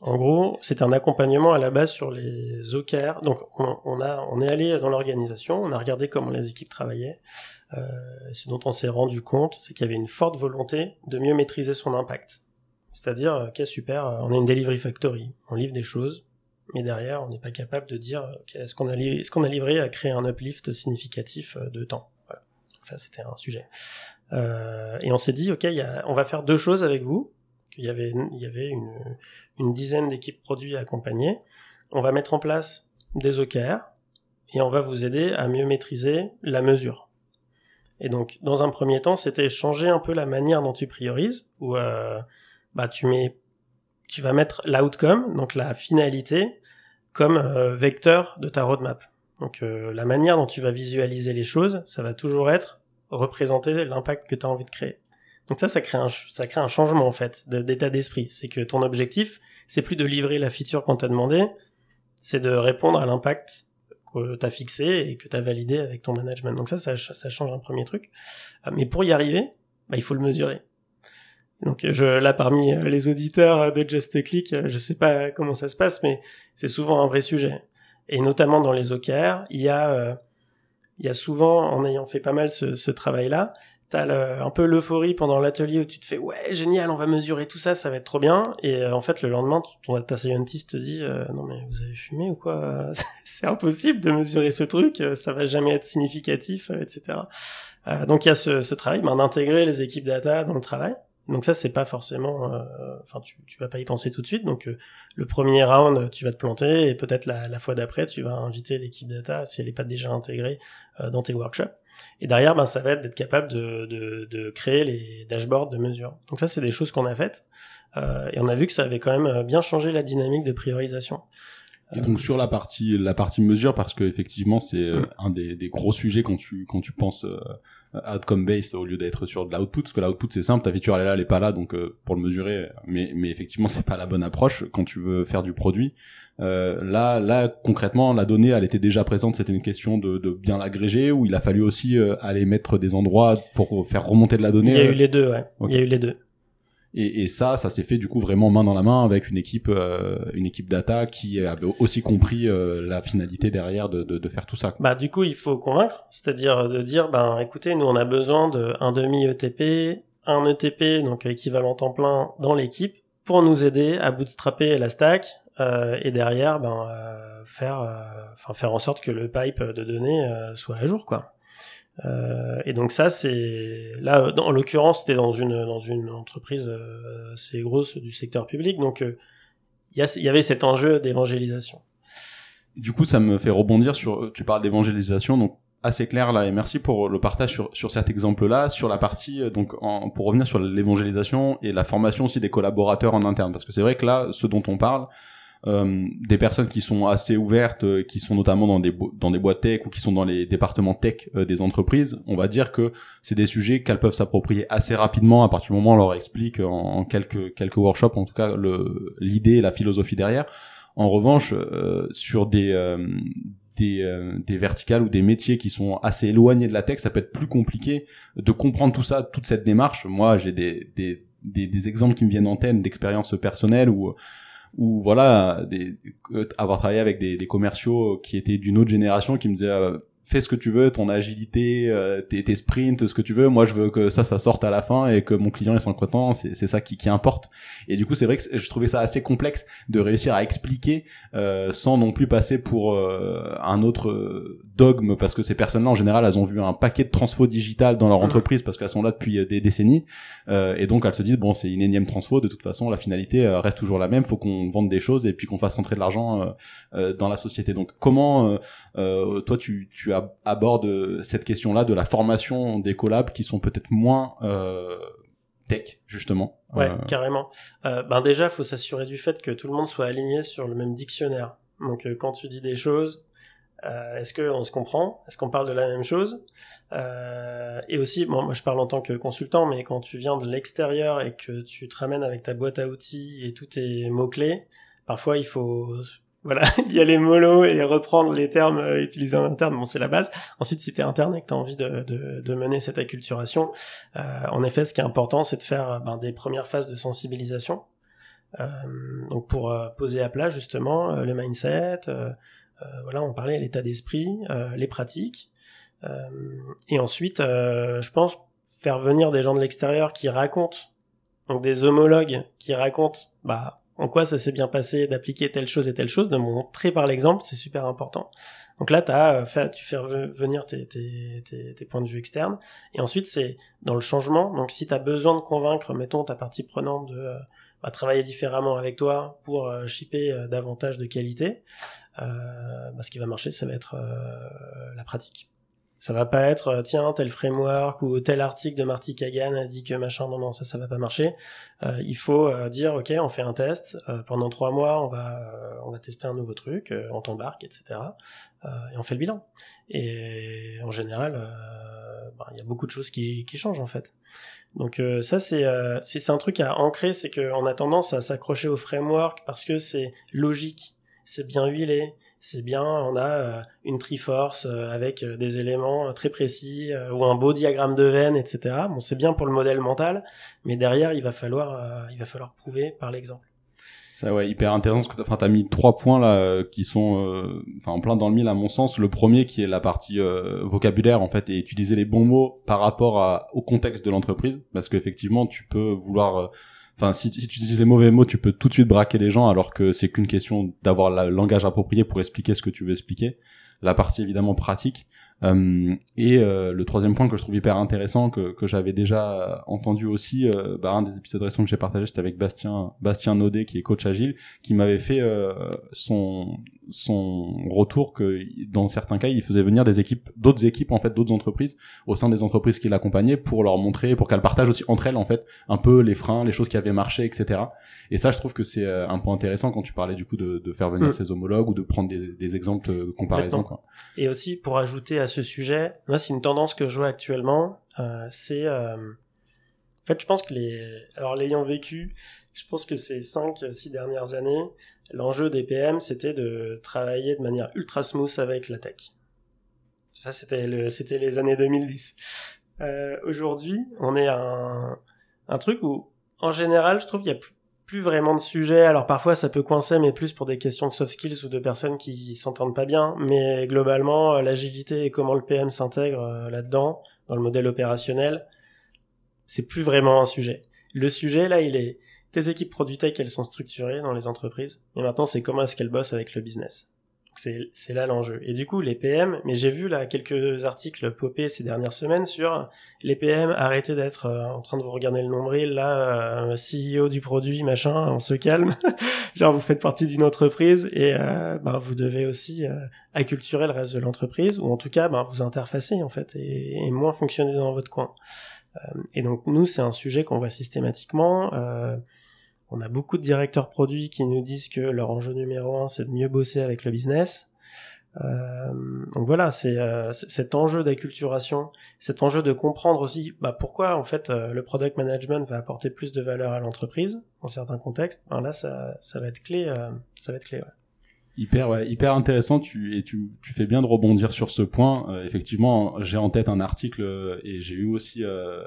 en gros, c'était un accompagnement à la base sur les OKR. Donc, on, on a on est allé dans l'organisation, on a regardé comment les équipes travaillaient. Euh, ce dont on s'est rendu compte, c'est qu'il y avait une forte volonté de mieux maîtriser son impact. C'est-à-dire, ok, super, on a une delivery factory, on livre des choses, mais derrière, on n'est pas capable de dire est-ce qu'on a, est a livré à créer un uplift significatif euh, de temps? Voilà. Ça, c'était un sujet. Euh, et on s'est dit, ok, on va faire deux choses avec vous. Il y avait, une dizaine d'équipes produits à accompagner. On va mettre en place des OKR et on va vous aider à mieux maîtriser la mesure. Et donc, dans un premier temps, c'était changer un peu la manière dont tu priorises, où euh, bah, tu mets tu vas mettre l'outcome, donc la finalité, comme euh, vecteur de ta roadmap. Donc euh, la manière dont tu vas visualiser les choses, ça va toujours être représenter l'impact que tu as envie de créer. Donc ça, ça crée un, ça crée un changement en fait d'état d'esprit. C'est que ton objectif, c'est plus de livrer la feature qu'on t'a demandé, c'est de répondre à l'impact que tu as fixé et que tu as validé avec ton management. Donc ça, ça, change un premier truc. Euh, mais pour y arriver, bah, il faut le mesurer. Donc je, là parmi euh, les auditeurs de Just Click, euh, je sais pas comment ça se passe, mais c'est souvent un vrai sujet. Et notamment dans les OKR, il y a, euh, il y a souvent, en ayant fait pas mal ce, ce travail-là, t'as le, un peu l'euphorie pendant l'atelier où tu te fais ouais génial, on va mesurer tout ça, ça va être trop bien. Et en fait le lendemain, ton data scientist te dit non mais vous avez fumé ou quoi? C'est impossible de mesurer ce truc, ça va jamais être significatif, etc. donc il y a ce, ce travail ben, d'intégrer les équipes data dans le travail. Donc ça, c'est pas forcément, euh, enfin, tu, tu vas pas y penser tout de suite. Donc euh, le premier round, tu vas te planter et peut-être la, la fois d'après, tu vas inviter l'équipe data si elle est pas déjà intégrée euh, dans tes workshops. Et derrière, ben, ça va être d'être capable de, de, de, créer les dashboards de mesure. Donc ça, c'est des choses qu'on a faites et on a vu que ça avait quand même bien changé la dynamique de priorisation.
Et donc sur la partie la partie mesure parce que effectivement c'est mm. un des, des, gros sujets quand tu quand tu penses outcome based au lieu d'être sur de l'output parce que l'output c'est simple ta feature elle est là elle est pas là donc euh, pour le mesurer mais mais effectivement c'est pas la bonne approche quand tu veux faire du produit. Euh, là là concrètement la donnée elle était déjà présente c'était une question de, de bien l'agréger ou il a fallu aussi euh, aller mettre des endroits pour faire remonter de la donnée
il y a eu les deux ouais. Il y a eu les deux
et, et, ça, ça s'est fait du coup vraiment main dans la main avec une équipe, euh, une équipe data qui avait aussi compris euh, la finalité derrière de, de, de, faire tout ça.
Bah du coup, il faut convaincre, c'est-à-dire de dire, ben écoutez, nous on a besoin d'un demi ETP, un ETP donc équivalent temps plein dans l'équipe pour nous aider à bootstrapper la stack euh, et derrière, ben faire, enfin faire en sorte que le pipe de données soit à jour quoi. Euh, et donc ça, c'est là, en l'occurrence, c'était dans une dans une entreprise euh, assez grosse du secteur public, donc euh, il y, y, avait cet enjeu d'évangélisation.
Du coup, ça me fait rebondir sur. Tu parles d'évangélisation, donc assez clair là, et merci pour le partage sur sur cet exemple-là, sur la partie donc en, pour revenir sur l'évangélisation et la formation aussi des collaborateurs en interne, parce que c'est vrai que là, ce dont on parle euh, des personnes qui sont assez ouvertes, euh, qui sont notamment dans des dans des boîtes tech ou qui sont dans les départements tech euh, des entreprises, on va dire que c'est des sujets qu'elles peuvent s'approprier assez rapidement à partir du moment où on leur explique en, quelques quelques workshops, en tout cas le l'idée la philosophie derrière. En revanche, sur des des, des verticales ou des métiers qui sont assez éloignés de la tech, ça peut être plus compliqué de comprendre tout ça, toute cette démarche. Moi, j'ai des, des, des, des, exemples qui me viennent en tête d'expériences personnelles où ou voilà des, avoir travaillé avec des, des, commerciaux qui étaient d'une autre génération qui me disaient euh, fais ce que tu veux, ton agilité, euh, tes, tes sprints, ce que tu veux. Moi, je veux que ça, ça sorte à la fin et que mon client est sans content. C'est ça qui, qui importe. Et du coup, c'est vrai que je trouvais ça assez complexe de réussir à expliquer euh, sans non plus passer pour euh, un autre dogme parce que ces personnes-là, en général, elles ont vu un paquet de transfo digital dans leur mmh. entreprise parce qu'elles sont là depuis euh, des décennies. et donc, elles se disent bon, c'est une énième transfo. De toute façon, la finalité reste toujours la même. Faut qu'on vende des choses et puis qu'on fasse rentrer de l'argent dans la société. Donc, comment toi, tu, tu as aborde cette question-là de la formation des collabs qui sont peut-être moins euh, tech justement.
Ouais, euh, carrément. Euh, ben déjà, faut s'assurer du fait que tout le monde soit aligné sur le même dictionnaire. Donc quand tu dis des choses, euh, Est-ce qu'on se comprend? Est-ce qu'on parle de la même chose? Euh, Et aussi, bon, moi je parle en tant que consultant, mais quand tu viens de l'extérieur et que tu te ramènes avec ta boîte à outils et tous tes mots-clés, parfois il faut voilà, y aller mollo et reprendre les termes euh, utilisés en interne, bon c'est la base. Ensuite, si tu es interne et que tu as envie de, de, de, mener cette acculturation, euh, en effet, ce qui est important, c'est de faire ben, des premières phases de sensibilisation. Euh, donc pour euh, poser à plat justement le mindset, voilà, on parlait l'état d'esprit, les pratiques, et ensuite, je pense faire venir des gens de l'extérieur qui racontent, donc des homologues qui racontent, bah en quoi ça s'est bien passé d'appliquer telle chose et telle chose, de montrer par l'exemple, c'est super important. Donc là, as euh, tu fais venir tes, points de vue externes, et ensuite c'est dans le changement. Donc si tu as besoin de convaincre, mettons ta partie prenante de euh, travailler différemment avec toi pour euh, shipper davantage de qualité, bah, ce qui va marcher, ça va être la pratique. Ça va pas être euh, tiens tel framework ou tel article de Marty Kagan a dit que machin non non ça ça va pas marcher. Euh, il faut euh, dire ok on fait un test pendant trois mois on va on tester un nouveau truc on t'embarque etc et on fait le bilan. Et en général ben, il y a beaucoup de choses qui, qui changent en fait. Donc ça c'est c'est un truc à ancrer c'est qu'on a tendance à s'accrocher au framework parce que c'est logique c'est bien huilé c'est bien, on a euh, une Triforce euh, avec euh, des éléments très précis ou un beau diagramme de veine, etc. Bon, c'est bien pour le modèle mental, mais derrière, il va falloir, il va falloir prouver par l'exemple.
Ça ouais, hyper intéressant. Enfin, t'as mis trois points là qui sont, en plein dans le mille à mon sens. Le premier qui est la partie vocabulaire en fait et utiliser les bons mots par rapport au contexte de l'entreprise, parce qu'effectivement, tu peux vouloir Enfin, si, si, tu utilises les mauvais mots, tu peux tout de suite braquer les gens, alors que c'est qu'une question d'avoir le langage approprié pour expliquer ce que tu veux expliquer. La partie évidemment pratique, euh, et euh, le troisième point que je trouve hyper intéressant, que, que j'avais déjà entendu aussi, euh, bah, un des épisodes récents que j'ai partagé, c'était avec Bastien Bastien Naudet, qui est coach agile, qui m'avait fait son son retour que dans certains cas, il faisait venir des équipes, d'autres équipes en fait, d'autres entreprises au sein des entreprises qu'il accompagnait pour leur montrer, pour qu'elles partagent aussi entre elles en fait un peu les freins, les choses qui avaient marché, etc. Et ça, je trouve que c'est un point intéressant quand tu parlais du coup de, de faire venir mm. ses homologues ou de prendre des, des exemples de comparaison. Quoi.
Et aussi pour ajouter à ce sujet, moi c'est une tendance que je vois actuellement, euh, c'est euh, en fait je pense que les alors l'ayant vécu, je pense que ces 5 6 dernières années, l'enjeu des PM c'était de travailler de manière ultra smooth avec la tech. Ça c'était le c'était les années 2010. Euh, aujourd'hui, on est à un, un truc où en général, je trouve qu'il y a plus plus vraiment de sujet. Alors parfois ça peut coincer, mais plus pour des questions de soft skills ou de personnes qui s'entendent pas bien. Mais globalement, euh, l'agilité et comment le PM s'intègre euh, là-dedans, dans le modèle opérationnel, c'est plus vraiment un sujet. Le sujet là, il est tes équipes produit tech, elles sont structurées dans les entreprises. Et maintenant, c'est comment est-ce qu'elles bossent avec le business c'est là l'enjeu. Et du coup, les PM, mais j'ai vu là quelques articles popés ces dernières semaines sur les PM, arrêtez d'être euh, en train de vous regarder le nombril, là, euh, CEO du produit, machin, on se calme. Genre, vous faites partie d'une entreprise et euh, ben, vous devez aussi acculturer le reste de l'entreprise, ou en tout cas, ben, vous interfacer, en fait, et moins fonctionner dans votre coin. et donc, nous, c'est un sujet qu'on voit systématiquement. On a beaucoup de directeurs produits qui nous disent que leur enjeu numéro un, c'est de mieux bosser avec le business. Euh, donc voilà, c'est euh, cet enjeu d'acculturation, cet enjeu de comprendre aussi bah, pourquoi en fait euh, le product management va apporter plus de valeur à l'entreprise dans certains contextes. Ben là, ça, ça va être clé, ça va être clé.
Hyper, ouais, hyper intéressant. Tu et tu, tu fais bien de rebondir sur ce point. Euh, effectivement, j'ai en tête un article euh, et j'ai eu aussi, euh,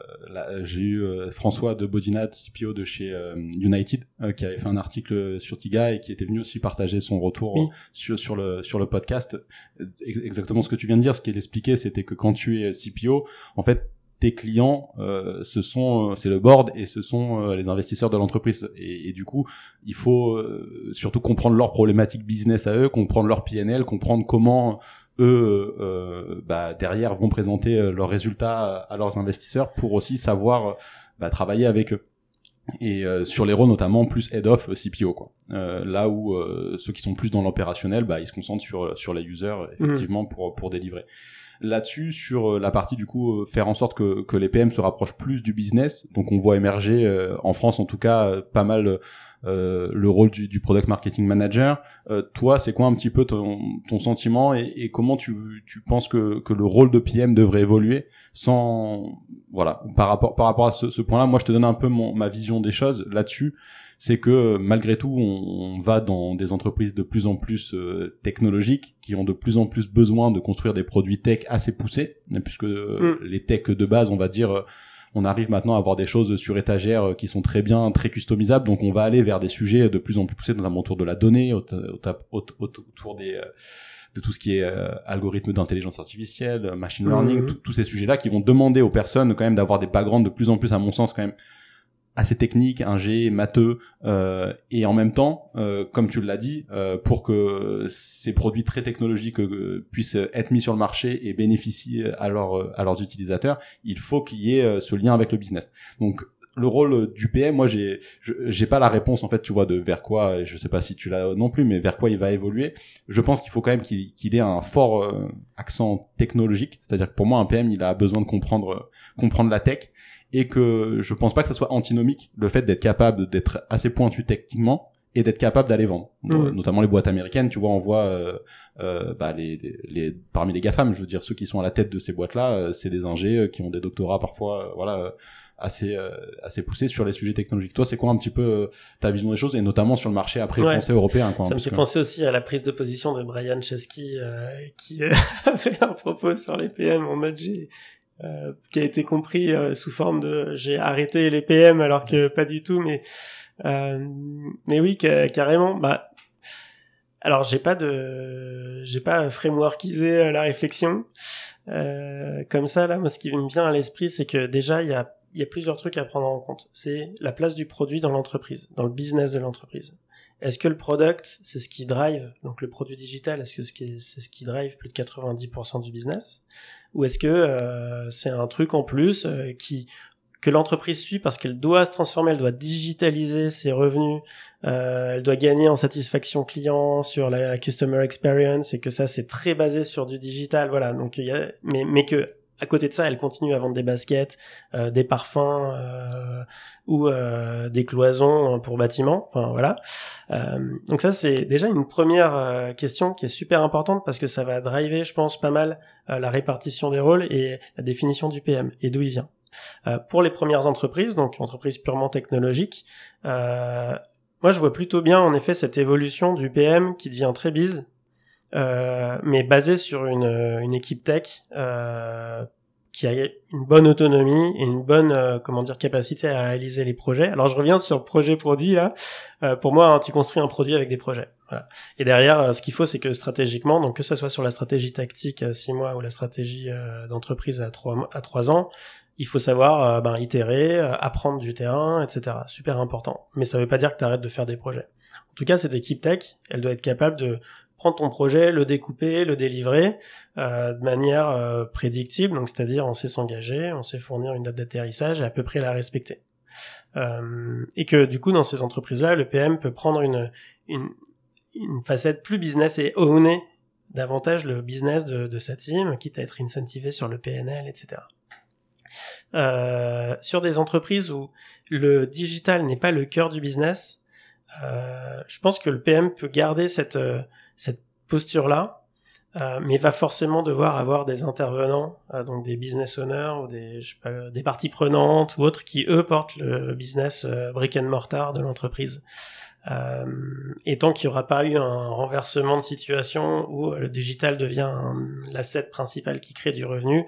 j'ai eu François de Bodinat, CPO de chez United, qui avait fait un article sur Tiga et qui était venu aussi partager son retour sur sur le sur le podcast. Exactement ce que tu viens de dire. Ce qu'il expliquait, c'était que quand tu es CPO, en fait, tes clients, euh, ce sont, euh, c'est le board et ce sont euh, les investisseurs de l'entreprise. Et, du coup, il faut euh, surtout comprendre leurs problématiques business à eux, comprendre leur PNL, comprendre comment eux bah, derrière vont présenter leurs résultats à leurs investisseurs pour aussi savoir bah, travailler avec eux. Et sur les rôles notamment plus head of CPO quoi. là où ceux qui sont plus dans l'opérationnel, bah, ils se concentrent sur sur les users mmh. effectivement pour pour délivrer là-dessus sur euh, la partie du coup euh, faire en sorte que, que les PM se rapprochent plus du business. Donc on voit émerger euh, en France en tout cas pas mal euh, le rôle du, du, product marketing manager. Euh, toi, c'est quoi un petit peu ton, ton sentiment et, et, comment tu, tu penses que, que le rôle de PM devrait évoluer sans voilà par rapport par rapport à ce, ce point-là? Moi, je te donne un peu mon, ma vision des choses là-dessus. C'est que malgré tout, on, on, va dans des entreprises de plus en plus euh, technologiques qui ont de plus en plus besoin de construire des produits tech assez poussés, puisque mm. les tech de base, on va dire on arrive maintenant à avoir des choses sur étagère euh, qui sont très bien, très customisables. Donc on va aller vers des sujets de plus en plus poussés, notamment autour de la donnée, autour des euh, de tout ce qui est euh, algorithme d'intelligence artificielle, machine learning, mmh. tous ces sujets-là qui vont demander aux personnes quand même d'avoir des backgrounds de plus en plus, à mon sens, quand même assez technique, ingé, matheux, euh, et en même temps, euh, comme tu l'as dit, euh, pour que ces produits très technologiques euh, puissent être mis sur le marché et bénéficient à, à leurs utilisateurs, il faut qu'il y ait euh, ce lien avec le business. Donc le rôle du PM, moi j'ai j'ai pas la réponse en fait, tu vois, de vers quoi, je sais pas si tu l'as non plus, mais vers quoi il va évoluer. Je pense qu'il faut quand même qu'il ait un fort accent technologique, c'est-à-dire que pour moi un PM il a besoin de comprendre comprendre la tech et que je pense pas que ça soit antinomique le fait d'être capable d'être assez pointu techniquement et d'être capable d'aller vendre. Mmh. notamment les boîtes américaines tu vois on voit euh, euh, bah, les, les, les, parmi les gafam je veux dire ceux qui sont à la tête de ces boîtes là euh, c'est des ingés euh, qui ont des doctorats parfois voilà assez assez poussés sur les sujets technologiques. Toi c'est quoi un petit peu ta vision des choses et notamment sur le marché après français européen quoi,
ça me fait penser aussi à la prise de position de Brian Chesky qui a fait un propos sur les PM en mode j'ai euh, qui a été compris euh, sous forme de j'ai arrêté les PM alors que pas du tout mais euh, mais oui carrément bah alors j'ai pas de j'ai pas frameworkisé la réflexion comme ça là. Moi ce qui me vient à l'esprit c'est que déjà il y a il y a plusieurs trucs à prendre en compte. C'est la place du produit dans l'entreprise dans le business de l'entreprise. Est-ce que le product, c'est ce qui drive, donc le produit digital, est-ce que c'est ce qui drive plus de 90% du business? Ou est-ce que euh, c'est un truc en plus euh, qui que l'entreprise suit parce qu'elle doit se transformer, elle doit digitaliser ses revenus, euh, elle doit gagner en satisfaction client sur la customer experience et que ça c'est très basé sur du digital, voilà. Donc il y a, mais mais que à côté de ça, elle continue à vendre des baskets, euh, des parfums euh, ou euh, des cloisons pour bâtiments. Enfin voilà. donc ça c'est déjà une première question qui est super importante parce que ça va driver, je pense, pas mal la répartition des rôles et la définition du PM et d'où il vient. pour les premières entreprises, donc entreprises purement technologiques, moi je vois plutôt bien en effet cette évolution du PM qui devient très bise euh, mais basé sur une, une équipe tech euh, qui a une bonne autonomie et une bonne euh, comment dire capacité à réaliser les projets. Alors je reviens sur projet produit là. Euh, pour moi, hein, tu construis un produit avec des projets. Voilà. Et derrière, ce qu'il faut, c'est que stratégiquement, donc que ce soit sur la stratégie tactique à six mois ou la stratégie d'entreprise à trois à trois ans, il faut savoir ben, itérer, apprendre du terrain, etc. Super important. Mais ça veut pas dire que tu arrêtes de faire des projets. En tout cas, cette équipe tech, elle doit être capable de prendre ton projet, le découper, le délivrer euh, de manière euh, prédictible, donc c'est-à-dire on sait s'engager, on sait fournir une date d'atterrissage et à peu près la respecter. Euh, et que du coup dans ces entreprises-là, le PM peut prendre une, une, une facette plus business et owner davantage le business de, de, sa team, quitte à être incentivé sur le PNL, etc. Euh, sur des entreprises où le digital n'est pas le cœur du business, euh, je pense que le PM peut garder cette cette posture-là, euh, mais va forcément devoir avoir des intervenants, euh, donc des business owners ou des, je sais pas, des parties prenantes ou autres qui eux portent le business euh, brick and mortar de l'entreprise. Euh, et tant qu'il n'y aura pas eu un renversement de situation où le digital devient l'asset principal qui crée du revenu,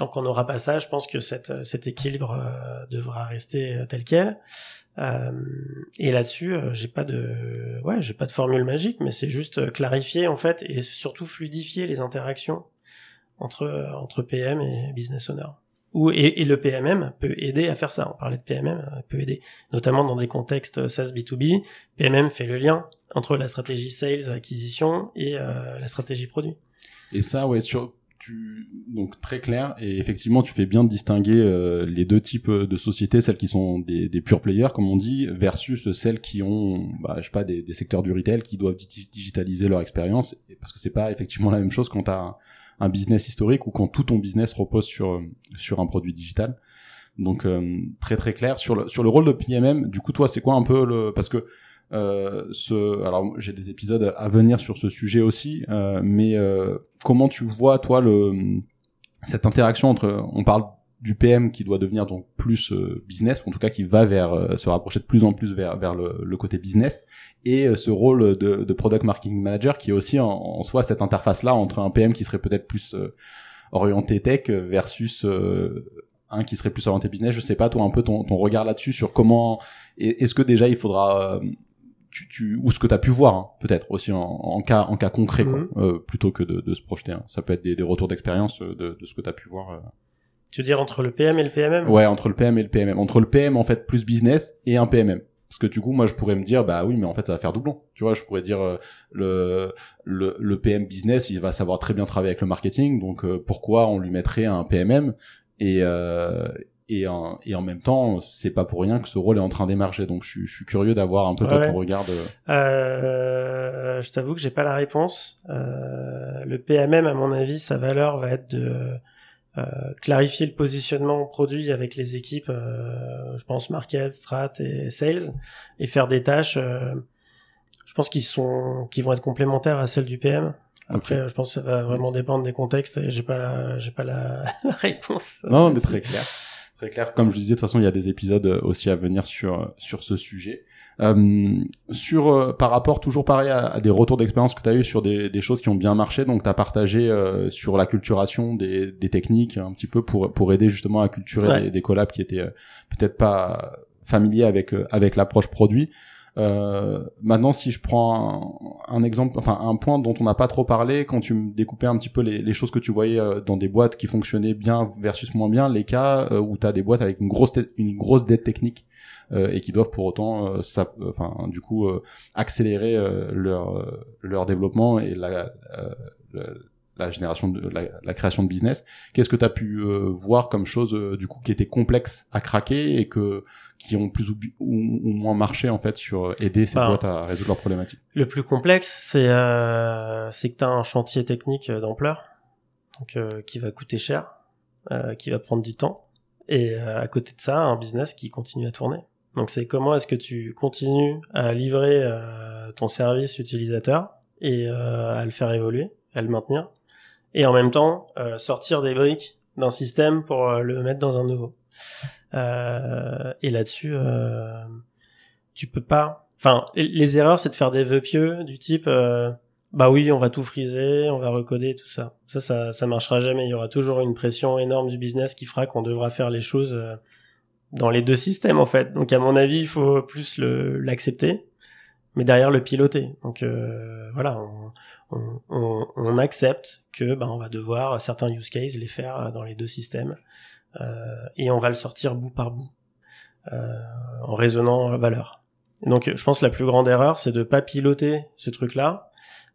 tant qu'on n'aura pas ça, je pense que cette, cet équilibre devra rester tel quel. Euh, et là-dessus, euh, j'ai pas de, ouais, j'ai pas de formule magique, mais c'est juste euh, clarifier en fait et surtout fluidifier les interactions entre PM et business owner. Ou et, et, le PMM peut aider à faire ça. On parlait de PMM, peut aider, notamment dans des contextes SaaS B2B. PMM fait le lien entre la stratégie sales acquisition et la stratégie produit.
Et ça, ouais, sur tu donc très clair. Et effectivement tu fais bien distinguer euh, les deux types de sociétés celles qui sont des, des pure players comme on dit versus celles qui ont bah, je sais pas des, des secteurs du retail qui doivent digitaliser leur expérience. Parce que c'est pas effectivement la même chose quand tu as un, business historique ou quand tout ton business repose sur sur un produit digital. Donc très très clair. Sur le sur le rôle de PMM. Du coup, toi, c'est quoi un peu le parce que euh, ce, alors j'ai des épisodes à venir sur ce sujet aussi, euh, mais euh, comment tu vois toi le cette interaction entre, on parle du PM qui doit devenir donc plus euh, business, en tout cas qui va vers euh, se rapprocher de plus en plus vers vers le, le côté business, et ce rôle de, de, product marketing manager qui est aussi en, en soi cette interface là entre un PM qui serait peut-être plus orienté tech versus un qui serait plus orienté business. Je sais pas toi un peu ton, ton regard là-dessus sur comment est-ce que déjà il faudra tu, tu, ou ce que tu as pu voir hein, peut-être aussi en, en, cas en cas concret quoi, mhm. euh, plutôt que de, de se projeter hein. ça peut être des, des retours d'expérience euh, de, de, ce que tu as pu voir euh.
tu veux dire entre le PM et le PMM
ouais entre le PM et le PMM entre le PM en fait plus business et un PMM parce que du coup moi je pourrais me dire bah oui mais en fait ça va faire doublon tu vois je pourrais dire le, le le PM business il va savoir très bien travailler avec le marketing donc pourquoi on lui mettrait un PMM et et en, et en même temps, c'est pas pour rien que ce rôle est en train d'émerger. Donc, je, je, suis curieux d'avoir un peu ton regard.
Euh, je t'avoue que j'ai pas la réponse. Euh, le PMM, à mon avis, sa valeur va être de euh, clarifier le positionnement produit avec les équipes, euh, je pense market, strat et sales, et faire des tâches. Euh, je pense qu'ils sont, qui vont être complémentaires à celles du PM. Après, je pense que ça va vraiment dépendre des contextes j'ai pas, j'ai pas la, la réponse.
Non, mais très clair. Très clair. Comme je disais, de toute façon, il y a des épisodes euh, aussi à venir sur euh, sur ce sujet. Euh, sur euh, par rapport toujours pareil à, des retours d'expérience que tu as eu sur des, des, choses qui ont bien marché donc tu as partagé sur la culturation des, des, techniques un petit peu pour pour aider justement à culturer des, des, collabs qui étaient peut-être pas familiers avec avec l'approche produit euh, maintenant, si je prends un, exemple, enfin un point dont on n'a pas trop parlé, quand tu me découpais un petit peu les, choses que tu voyais euh, dans des boîtes qui fonctionnaient bien versus moins bien, les cas euh, où tu as des boîtes avec une grosse une grosse dette technique et qui doivent pour autant, enfin du coup, accélérer leur leur développement et la, la génération de la, création de business. Qu'est-ce que tu as pu voir comme chose du coup qui était complexe à craquer et que qui ont plus ou, moins marché en fait sur euh, aider ces boîtes à résoudre leurs problématiques
Le plus complexe, c'est euh, c'est que tu as un chantier technique euh, d'ampleur donc euh, qui va coûter cher, euh, qui va prendre du temps et à côté de ça, un business qui continue à tourner. Donc c'est comment est-ce que tu continues à livrer ton service utilisateur et à le faire évoluer, à le maintenir et en même temps sortir des briques d'un système pour le mettre dans un nouveau. Euh, et là-dessus, euh, tu peux pas. Enfin, les erreurs, c'est de faire des vœux pieux du type. Euh, bah oui, on va tout friser, on va recoder, tout ça. Ça, ça, ça marchera jamais. Il y aura toujours une pression énorme du business qui fera qu'on devra faire les choses dans les deux systèmes en fait. Donc à mon avis, il faut plus l'accepter, mais derrière le piloter. Donc voilà, on, on, on, accepte que ben on va devoir certains use cases les faire dans les deux systèmes. Euh, et on va le sortir bout par bout euh, en raisonnant la valeur. donc je pense que la plus grande erreur c'est de pas piloter ce truc-là,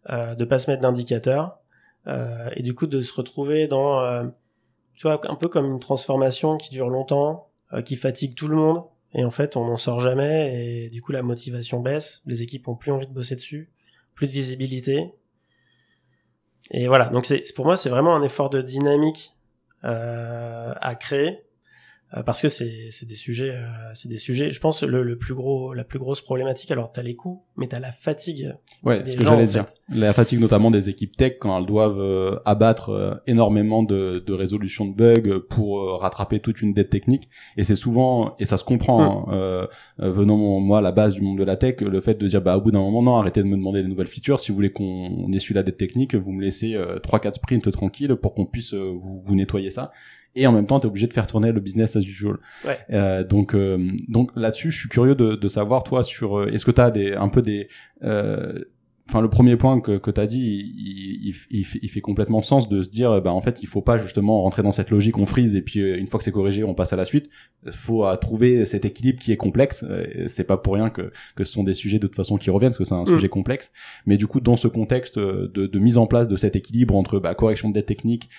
euh, de pas se mettre d'indicateur euh, et du coup de se retrouver dans euh, tu vois un peu comme une transformation qui dure longtemps, qui fatigue tout le monde et en fait on n'en sort jamais et du coup la motivation baisse, les équipes ont plus envie de bosser dessus, plus de visibilité. Et voilà, donc c'est pour moi c'est vraiment un effort de dynamique euh, à créer. euh, parce que c'est c'est des sujets euh, c'est des sujets je pense le, le plus gros la plus grosse problématique alors t'as les coûts mais t'as la fatigue
ouais ce que j'allais dire. la fatigue notamment des équipes tech quand elles doivent euh, abattre énormément de, de résolutions de bugs pour rattraper toute une dette technique. Et c'est souvent et ça se comprend hein, hum. venant moi à la base du monde de la tech le fait de dire bah au bout d'un moment non arrêtez de me demander des nouvelles features. Si vous voulez qu'on essuie la dette technique vous me laissez trois quatre sprints tranquilles pour qu'on puisse vous, vous nettoyer ça et en même temps tu es obligé de faire tourner le business as usual.
Ouais.
Euh, donc euh, donc là-dessus, je suis curieux de, de savoir toi sur euh, est-ce que tu as des un peu des euh, enfin le premier point que, que tu as dit, il, il, il, fait complètement sens de se dire, bah en fait, il faut pas justement rentrer dans cette logique, on frise et puis euh, une fois que c'est corrigé, on passe à la suite. Il faut euh, trouver cet équilibre qui est complexe. Euh, c'est pas pour rien que, que ce sont des sujets de toute façon qui reviennent, parce que c'est un mm. sujet complexe. Mais du coup, dans ce contexte de, de mise en place de cet équilibre entre bah, correction de dette technique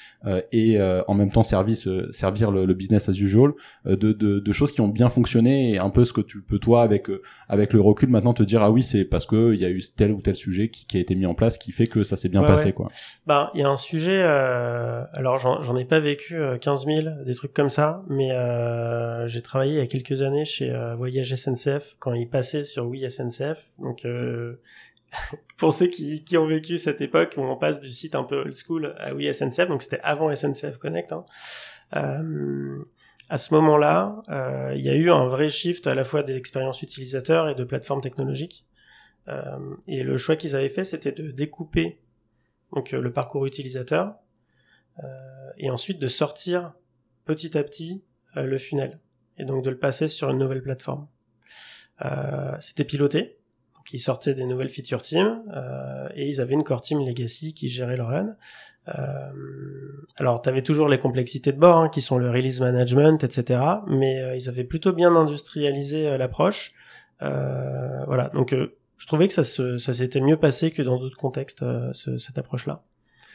et en même temps service, servir le, business as usual, de, de, de, choses qui ont bien fonctionné et un peu ce que tu peux toi avec avec le recul maintenant te dire ah oui c'est parce que il y a eu tel ou tel sujet sujet qui, qui, a été mis en place qui fait que ça s'est bien passé quoi.
Ben il y a un sujet. Euh, alors j'en ai pas vécu 15 000 des trucs comme ça, mais euh, j'ai travaillé il y a quelques années chez Voyage SNCF quand il passait sur Oui SNCF. Donc pour ceux qui, qui, ont vécu cette époque où on passe du site un peu old school à Oui SNCF, donc c'était avant SNCF Connect. Hein. Euh, à ce moment-là, euh, il y a eu un vrai shift à la fois des expériences utilisateurs et de plateformes technologiques. Euh, et le choix qu'ils avaient fait, c'était de découper donc le parcours utilisateur et ensuite de sortir petit à petit le funnel et donc de le passer sur une nouvelle plateforme. c'était piloté, ils sortaient des nouvelles feature teams et ils avaient une core team legacy qui gérait le run. Euh, alors, tu avais toujours les complexités de bord, hein, qui sont le release management, etc. Mais euh, ils avaient plutôt bien industrialisé euh, l'approche. voilà, donc je trouvais que ça, ça s'était mieux passé que dans d'autres contextes, cette approche-là.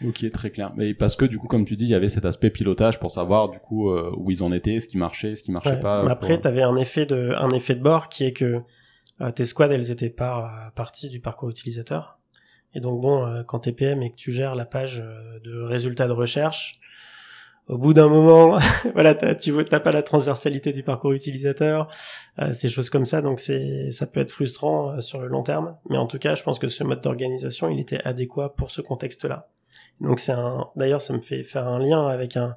Ok, très clair. Mais parce que du coup, comme tu dis, il y avait cet aspect pilotage pour savoir du coup où ils en étaient, ce qui marchait, ce qui marchait pas.
Mais après, tu avais un effet de un effet de bord qui est que tes squads, elles étaient pas partie du parcours utilisateur. Et donc bon, euh, quand t'es PM et que tu gères la page euh, de résultats de recherche, au bout d'un moment, voilà, tu t'as pas la transversalité du parcours utilisateur, euh, ces choses comme ça, donc c'est, ça peut être frustrant sur le long terme. Mais en tout cas, je pense que ce mode d'organisation, il était adéquat pour ce contexte-là. Donc c'est un, d'ailleurs, ça me fait faire un lien avec un,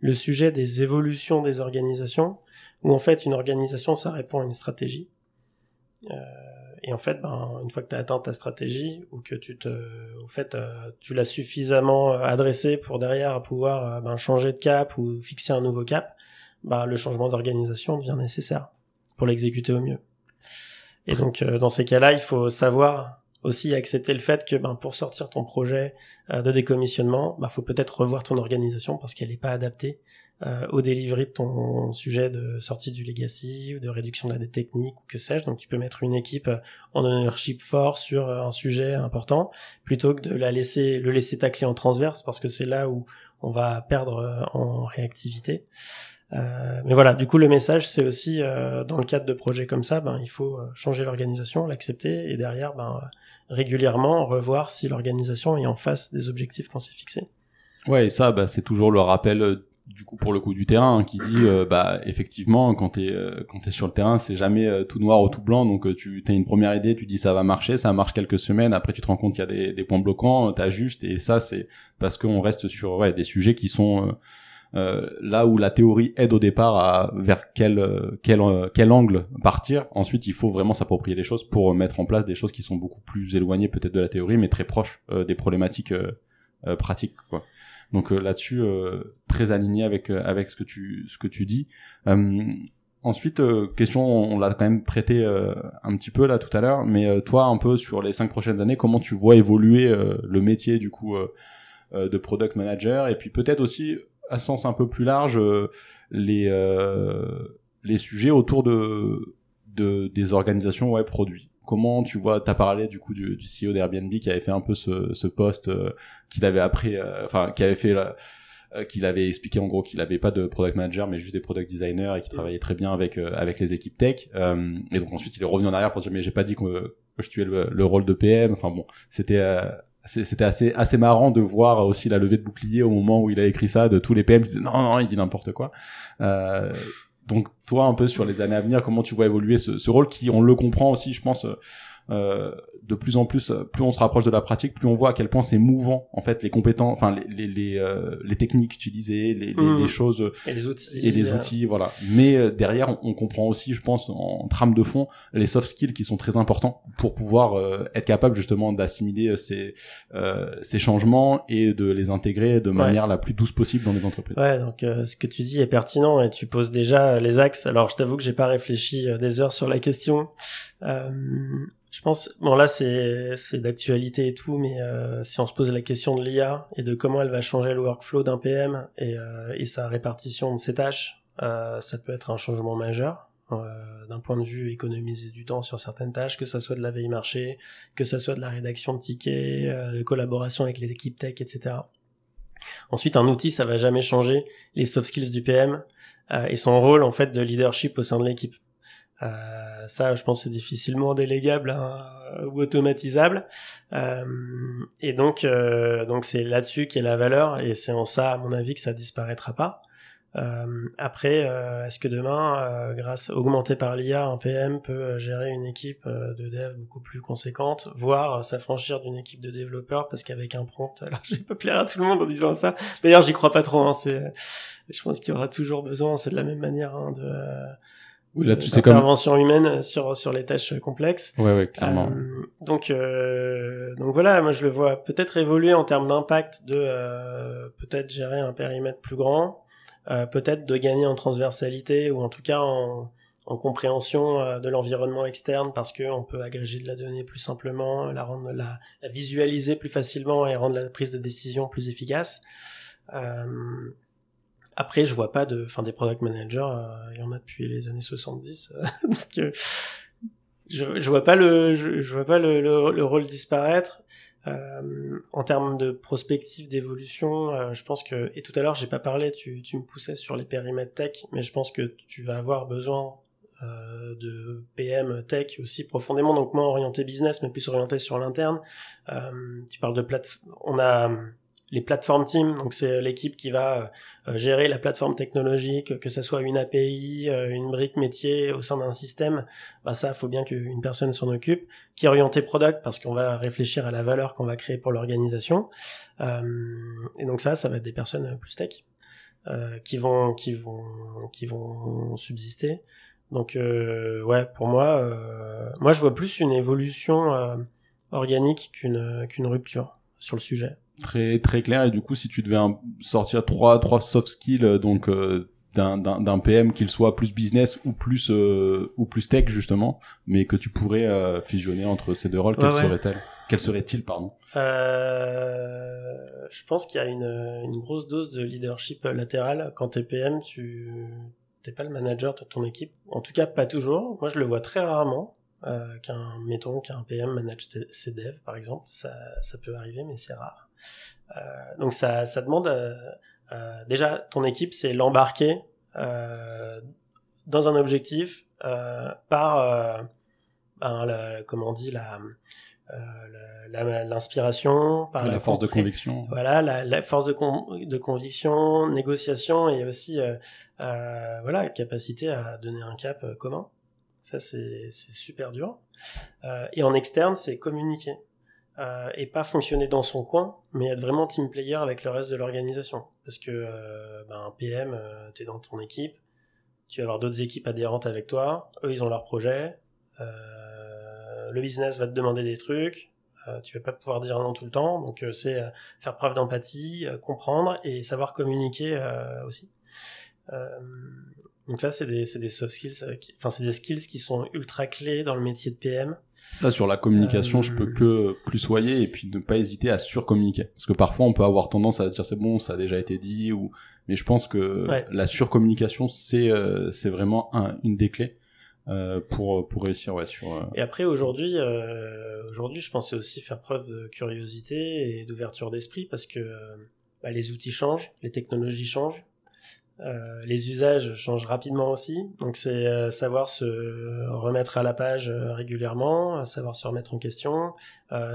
le sujet des évolutions des organisations, où en fait une organisation, ça répond à une stratégie. Euh, et en fait, ben, une fois que tu as atteint ta stratégie ou que tu te, au fait, euh, tu l'as suffisamment euh, adressé pour derrière pouvoir euh, ben, changer de cap ou fixer un nouveau cap, ben, le changement d'organisation devient nécessaire pour l'exécuter au mieux. Et donc, dans ces cas-là, il faut savoir aussi accepter le fait que ben, pour sortir ton projet de décommissionnement, il ben, faut peut-être revoir ton organisation parce qu'elle n'est pas adaptée euh, au delivery de ton sujet de sortie du legacy ou de réduction de la dette technique ou que sais-je. Donc tu peux mettre une équipe euh, en ownership fort sur euh, un sujet important plutôt que de la laisser le laisser tacler en transverse parce que c'est là où on va perdre en réactivité. Euh, mais voilà, du coup le message c'est aussi dans le cadre de projets comme ça, ben il faut changer l'organisation, l'accepter et derrière ben régulièrement revoir si l'organisation est en face des objectifs qu'on s'est fixés.
Ouais, et ça, bah, c'est toujours le rappel du coup pour le coup du terrain hein, qui dit euh, bah effectivement quand t'es euh, quand t'es sur le terrain c'est jamais euh, tout noir ou tout blanc. Donc tu as une première idée tu dis ça va marcher ça marche quelques semaines. Après tu te rends compte qu'il y a des, des points bloquants t'ajustes. Et ça c'est parce qu'on reste sur ouais, des sujets qui sont là où la théorie aide au départ à vers quel quel quel angle partir. Ensuite il faut vraiment s'approprier les choses pour mettre en place des choses qui sont beaucoup plus éloignées peut-être de la théorie mais très proches des problématiques pratiques quoi donc euh, là-dessus, euh, très aligné avec euh, avec ce que tu ce que tu dis. Ensuite, question, on, l'a quand même traité un petit peu là tout à l'heure, mais toi, un peu sur les cinq prochaines années, comment tu vois évoluer le métier du coup de product manager, et puis peut-être aussi à sens un peu plus large les les sujets autour de, de des organisations ouais produits comment tu vois t'as parlé du coup du, du CEO d'Airbnb qui avait fait un peu ce, ce poste euh, qu'il avait appris euh, enfin qui avait fait euh, qu'il avait expliqué en gros qu'il avait pas de product manager mais juste des product designers et qui travaillait très bien avec avec les équipes tech. Et donc ensuite il est revenu en arrière pour dire mais j'ai pas dit que, je tuais le, le, rôle de PM enfin bon c'était c'était assez assez marrant de voir aussi la levée de bouclier au moment où il a écrit ça de tous les PM qui disaient non non il dit n'importe quoi. Euh, donc toi un peu sur les années à venir comment tu vois évoluer ce, ce rôle qui on le comprend aussi je pense euh, de plus en plus, plus on se rapproche de la pratique, plus on voit à quel point c'est mouvant en fait les compétences, enfin les les les, euh, les techniques utilisées, les, les, mmh. choses
et les outils
et les outils, voilà. Mais euh, derrière, on, on, comprend aussi, je pense, en, trame de fond, les soft skills qui sont très importants pour pouvoir euh, être capable justement d'assimiler ces ces changements et de les intégrer de manière la plus douce possible dans les entreprises.
Ouais, donc ce que tu dis est pertinent et tu poses déjà les axes. Alors je t'avoue que j'ai pas réfléchi des heures sur la question. Euh, je pense, bon là c'est d'actualité et tout, mais euh, si on se pose la question de l'IA et de comment elle va changer le workflow d'un PM et, euh, et sa répartition de ses tâches, euh, ça peut être un changement majeur d'un point de vue économiser du temps sur certaines tâches, que ça soit de la veille marché, que ça soit de la rédaction de tickets, de collaboration avec les équipes tech, etc. Ensuite, un outil, ça va jamais changer les soft skills du PM et son rôle en fait de leadership au sein de l'équipe. Euh, ça, je pense, c'est difficilement délégable hein, ou automatisable. Euh, et donc, euh, donc c'est là-dessus qu'est la valeur, et c'est en ça, à mon avis, que ça disparaîtra pas. Euh, après, euh, est-ce que demain, grâce augmenté par l'IA, un PM peut gérer une équipe de dev beaucoup plus conséquente, voire s'affranchir d'une équipe de développeurs parce qu'avec un prompt, alors je vais pas plaire à tout le monde en disant ça. D'ailleurs, j'y crois pas trop. Hein, c'est, je pense qu'il y aura toujours besoin. C'est de la même manière hein, de
oui, là, tu sais comme
intervention humaine sur sur les tâches complexes.
Ouais, ouais, clairement.
Euh, donc euh, donc voilà, moi je le vois peut-être évoluer en termes d'impact de euh, peut-être gérer un périmètre plus grand, euh, peut-être de gagner en transversalité ou en tout cas en, en compréhension euh, de l'environnement externe parce que on peut agréger de la donnée plus simplement, la rendre la, la visualiser plus facilement et rendre la prise de décision plus efficace. Euh, après, je vois pas de, enfin des product managers, il y en a depuis les années 70, donc je, je vois pas le, je, je vois pas le, le, le rôle disparaître. Euh, en termes de prospective d'évolution, euh, je pense que et tout à l'heure j'ai pas parlé, tu, tu me poussais sur les périmètres tech, mais je pense que tu vas avoir besoin euh, de PM tech aussi profondément, donc moins orienté business, mais plus orienté sur l'interne. Euh, tu parles de plateforme, on a les plateformes team, donc c'est l'équipe qui va euh, gérer la plateforme technologique, que ce soit une API, euh, une brique métier au sein d'un système, bah ça, faut bien qu'une personne s'en occupe, qui est orientée product parce qu'on va réfléchir à la valeur qu'on va créer pour l'organisation. Euh, et donc ça, ça va être des personnes plus tech qui vont qui vont qui vont subsister. Donc ouais, pour moi, moi je vois plus une évolution organique qu'une qu'une rupture sur le sujet
très très clair. Et du coup si tu devais sortir trois trois soft skills euh, donc euh, d'un d'un PM qu'il soit plus business ou plus euh, ou plus tech justement mais que tu pourrais euh, fusionner entre ces deux rôles quels serait-elle? Quel serait-il pardon?
Je pense qu'il y a une une grosse dose de leadership latéral quand t'es PM tu t'es pas le manager de ton équipe. En tout cas pas toujours. Moi je le vois très rarement euh, qu'un mettons qu'un PM manage ses devs par exemple. Ça ça peut arriver mais c'est rare. euh, donc ça, ça demande euh, euh, déjà ton équipe, c'est l'embarquer dans un objectif par ben, comment on dit la l'inspiration
par la, force de conviction.
voilà la, force de, de conviction négociation et aussi euh, voilà capacité à donner un cap commun. Ça c'est super dur. Euh, et en externe c'est communiquer euh, et pas fonctionner dans son coin, mais être vraiment team player avec le reste de l'organisation. Parce que euh, ben, un PM, euh, tu es dans ton équipe, tu vas avoir d'autres équipes adhérentes avec toi, eux ils ont leur projet, euh, le business va te demander des trucs, euh, tu vas pas pouvoir dire non tout le temps, donc c'est faire preuve d'empathie, comprendre et savoir communiquer aussi. donc ça c'est des soft skills, enfin c'est des skills qui sont ultra clés dans le métier de PM.
Ça, sur la communication, je peux que plus soyer et puis ne pas hésiter à surcommuniquer. Parce que parfois, on peut avoir tendance à se dire c'est bon, ça a déjà été dit, ou mais je pense que la surcommunication, c'est euh, c'est vraiment un, une des clés. Euh, pour pour réussir ouais sur euh,
et après aujourd'hui euh, aujourd'hui je pensais aussi faire preuve de curiosité et d'ouverture d'esprit parce que bah, les outils changent les technologies changent euh, les usages changent rapidement aussi, donc c'est euh, savoir se remettre à la page euh, régulièrement, savoir se remettre en question,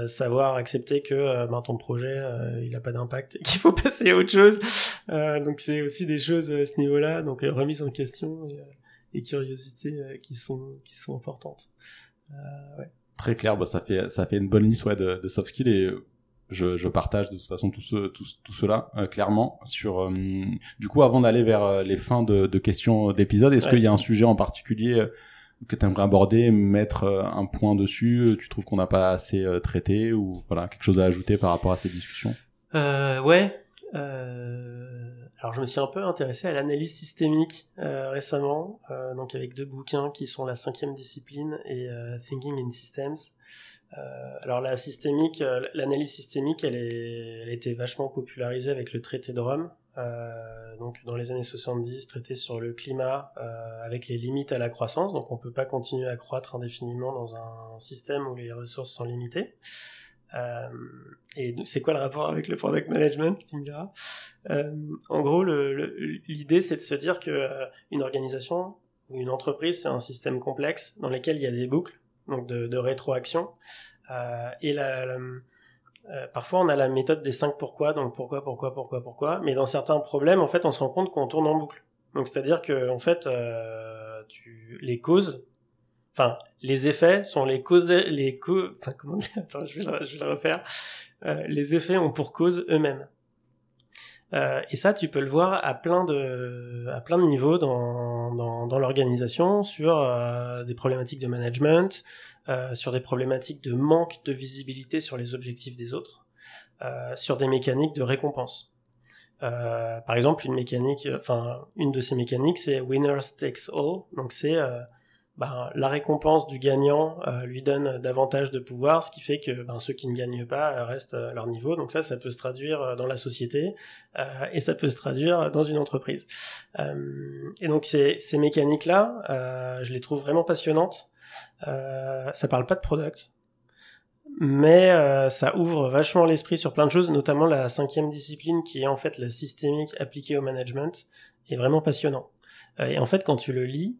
savoir accepter que ben, ton projet il a pas d'impact et qu'il faut passer à autre chose. donc c'est aussi des choses à ce niveau-là, donc remise en question et, curiosité qui sont qui sont importantes. Ouais.
Très clair, bah, ça fait ça fait une bonne liste ouais, de, de soft skills et je, je, partage de toute façon tout, ce, tout, tout cela euh, clairement sur euh, du coup avant d'aller vers euh, les fins de, de questions d'épisode est-ce qu'il y a un sujet en particulier que tu aimerais aborder mettre un point dessus tu trouves qu'on n'a pas assez traité ou voilà quelque chose à ajouter par rapport à ces discussions?
Euh, ouais. Alors je me suis un peu intéressé à l'analyse systémique récemment donc avec deux bouquins qui sont la cinquième discipline et Thinking in Systems euh, alors la systémique, euh, l'analyse systémique, elle, est, elle a été vachement popularisée avec le traité de Rome. Euh, donc dans les années 70, traité sur le climat euh, avec les limites à la croissance. Donc on peut pas continuer à croître indéfiniment dans un système où les ressources sont limitées. Euh, et c'est quoi le rapport avec le product management, tu me diras? En gros, l'idée c'est de se dire que une organisation ou une entreprise, c'est un système complexe dans lequel il y a des boucles, donc de, de rétroaction. Euh, et la, euh, parfois, on a la méthode des 5 pourquoi, donc pourquoi, pourquoi, pourquoi, pourquoi. Mais dans certains problèmes, en fait, on se rend compte qu'on tourne en boucle. Donc, c'est-à-dire que, en fait, euh, tu, les causes, enfin, les effets sont les causes, de, les causes, enfin, comment dire, attends, je vais le, je vais le refaire. Euh, les effets ont pour cause eux-mêmes. Euh, et ça, tu peux le voir à plein de, à plein de niveaux dans, dans, dans l'organisation, sur euh, des problématiques de management, euh, sur des problématiques de manque de visibilité sur les objectifs des autres, sur des mécaniques de récompense. Par exemple, une mécanique, enfin, une de ces mécaniques, c'est winners takes all. Donc c'est ben, la récompense du gagnant euh, lui donne davantage de pouvoir, ce qui fait que ben, ceux qui ne gagnent pas restent à leur niveau. Donc ça, ça peut se traduire euh, dans la société euh, et ça peut se traduire dans une entreprise. et donc ces, ces mécaniques-là, je les trouve vraiment passionnantes. ça parle pas de product, mais ça ouvre vachement l'esprit sur plein de choses, notamment la cinquième discipline qui est en fait la systémique appliquée au management, est vraiment passionnant. et en fait, quand tu le lis,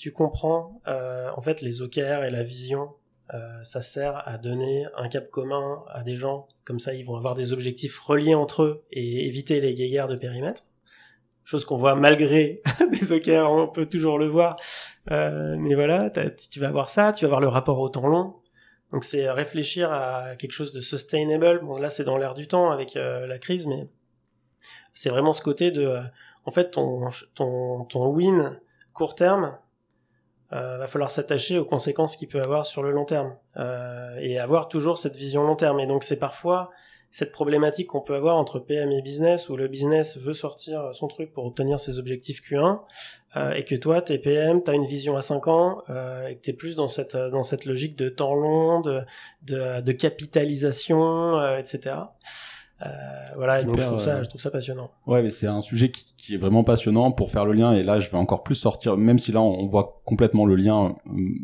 tu comprends euh, en fait les OKR et la vision euh, ça sert à donner un cap commun à des gens. Comme ça ils vont avoir des objectifs reliés entre eux et éviter les guéguerres de périmètre. Chose qu'on voit malgré des OKR on peut toujours le voir. Euh, mais voilà tu vas avoir ça tu vas avoir le rapport au temps long. Donc c'est réfléchir à quelque chose de sustainable. Bon là c'est dans l'air du temps avec la crise mais c'est vraiment ce côté de en fait ton ton ton win court terme euh, va falloir s'attacher aux conséquences qu'il peut avoir sur le long terme euh, et avoir toujours cette vision long terme. Et donc c'est parfois cette problématique qu'on peut avoir entre PM et business où le business veut sortir son truc pour obtenir ses objectifs Q1 euh, et que toi t'es PM, t'as une vision à 5 ans euh, et que t'es plus dans cette dans cette logique de temps long, de de, de capitalisation, euh, etc. Euh, voilà, donc je trouve, ça, je trouve ça passionnant.
Ouais, mais c'est un sujet qui, qui, est vraiment passionnant pour faire le lien. Et là, je vais encore plus sortir, même si là, on, voit complètement le lien,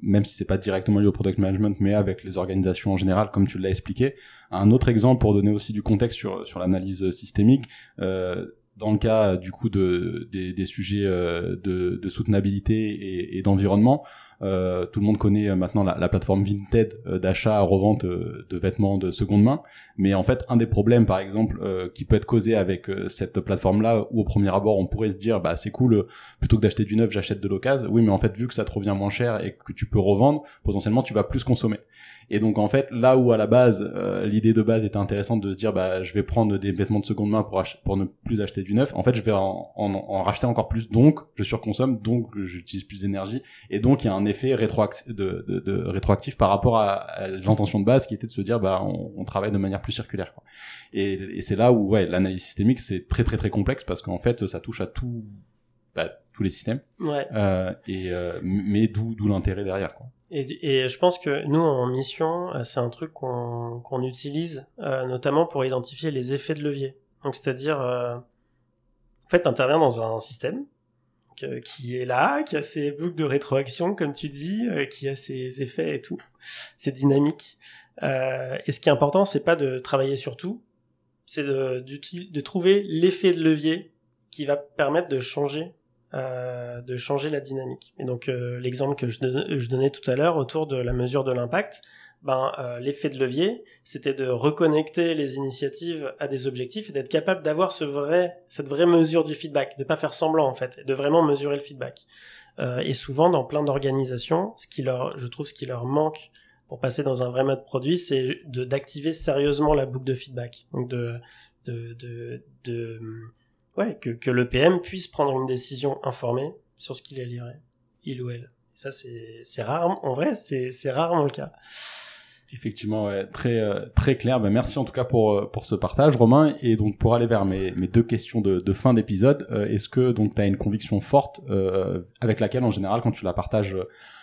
même si c'est pas directement lié au product management, mais avec les organisations en général, comme tu l'as expliqué. Un autre exemple pour donner aussi du contexte sur sur l'analyse systémique. Euh, dans le cas du coup de des, des sujets euh, de, de soutenabilité et, et d'environnement, euh, tout le monde connaît euh, maintenant la, la plateforme Vinted euh, d'achat à revente de vêtements de seconde main. Mais en fait, un des problèmes, par exemple, qui peut être causé avec cette plateforme-là, où au premier abord, on pourrait se dire, bah c'est cool, plutôt que d'acheter du neuf, j'achète de l'occasion. Oui, mais en fait, vu que ça te revient moins cher et que tu peux revendre, potentiellement, tu vas plus consommer. Et donc en fait, là où à la base, l'idée de base était intéressante de se dire, bah je vais prendre des vêtements de seconde main pour, pour ne plus acheter du neuf. En fait, je vais en, en, en racheter encore plus, donc je surconsomme, donc j'utilise plus d'énergie, et donc il y a un effet rétroactif, de, de, de, rétroactif par rapport à, l'intention de base qui était de se dire bah on, on travaille de manière plus circulaire. Quoi. Et, et c'est là où ouais l'analyse systémique c'est très très très complexe parce qu'en fait ça touche à tout bah, tous les systèmes.
Ouais.
Euh, et euh, mais d'où d'où l'intérêt derrière. Quoi.
Et, et, je pense que nous en mission euh, c'est un truc qu'on qu'on utilise euh, notamment pour identifier les effets de levier. Donc c'est-à-dire euh, en fait, intervient dans un système qui est là, qui a ses boucles de rétroaction, comme tu dis, euh, qui a ses effets et tout, c'est dynamique. Euh, et ce qui est important, c'est pas de travailler sur tout, c'est de, trouver l'effet de levier qui va permettre de changer, euh, de changer la dynamique. Et donc euh, l'exemple que je, donnais tout à l'heure autour de la mesure de l'impact, ben, euh, l'effet de levier, c'était de reconnecter les initiatives à des objectifs et d'être capable d'avoir ce vrai, cette vraie mesure du feedback, de pas faire semblant en fait, de vraiment mesurer le feedback. Euh, et souvent dans plein d'organisations, ce qui leur, je trouve, ce qui leur manque pour passer dans un vrai mode produit, c'est d'activer sérieusement la boucle de feedback. Donc de de de, de ouais que que le puisse prendre une décision informée sur ce qu'il a livré, il ou elle. ça c'est rare en vrai, c'est rarement le cas.
Effectivement, ouais, très euh, très clair. Ben, merci en tout cas pour euh, pour ce partage, Romain. Et donc pour aller vers mes, mes deux questions de, de fin d'épisode, euh, est-ce que donc tu as une conviction forte avec laquelle en général quand tu la partages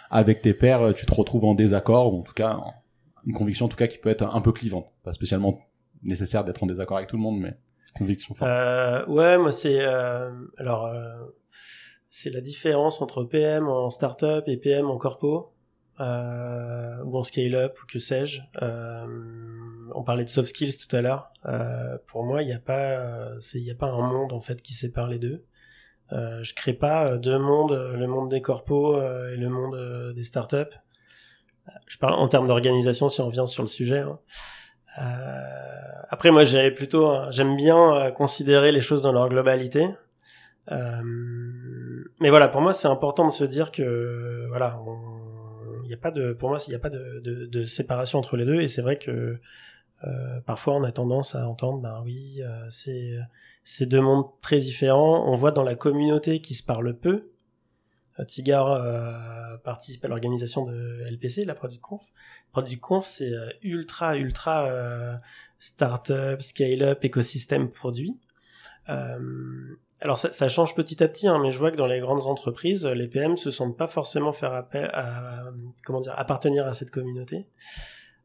avec tes pairs, tu te retrouves en désaccord ou en tout cas une conviction en tout cas qui peut être un peu clivante, pas spécialement nécessaire d'être en désaccord avec tout le monde, mais conviction forte.
ouais, moi c'est alors c'est la différence entre PM en startup et PM en corpo euh, ou en scale-up ou que sais-je. Euh, on parlait de soft skills tout à l'heure. Euh, pour moi, il n'y a pas, il a pas un monde en fait qui sépare les deux. Euh, je crée pas deux mondes, le monde des corpos et le monde des startups. Je parle en termes d'organisation si on revient sur le sujet. Hein. après, moi, j'ai plutôt, j'aime bien considérer les choses dans leur globalité. mais voilà, pour moi, c'est important de se dire que voilà, il n'y a pas de, pour moi, il n'y a pas de, séparation entre les deux. Et c'est vrai que euh, parfois, on a tendance à entendre, ben oui, euh, c'est deux mondes très différents. On voit dans la communauté qui se parle peu. Euh, Tigar participe à l'organisation de LPC, la Product Conf. Product Conf, c'est ultra, ultra startup, scale-up, écosystème produit. Alors ça, change petit à petit, hein, mais je vois que dans les grandes entreprises, les PM se sentent pas forcément faire appel à, comment dire, appartenir à cette communauté.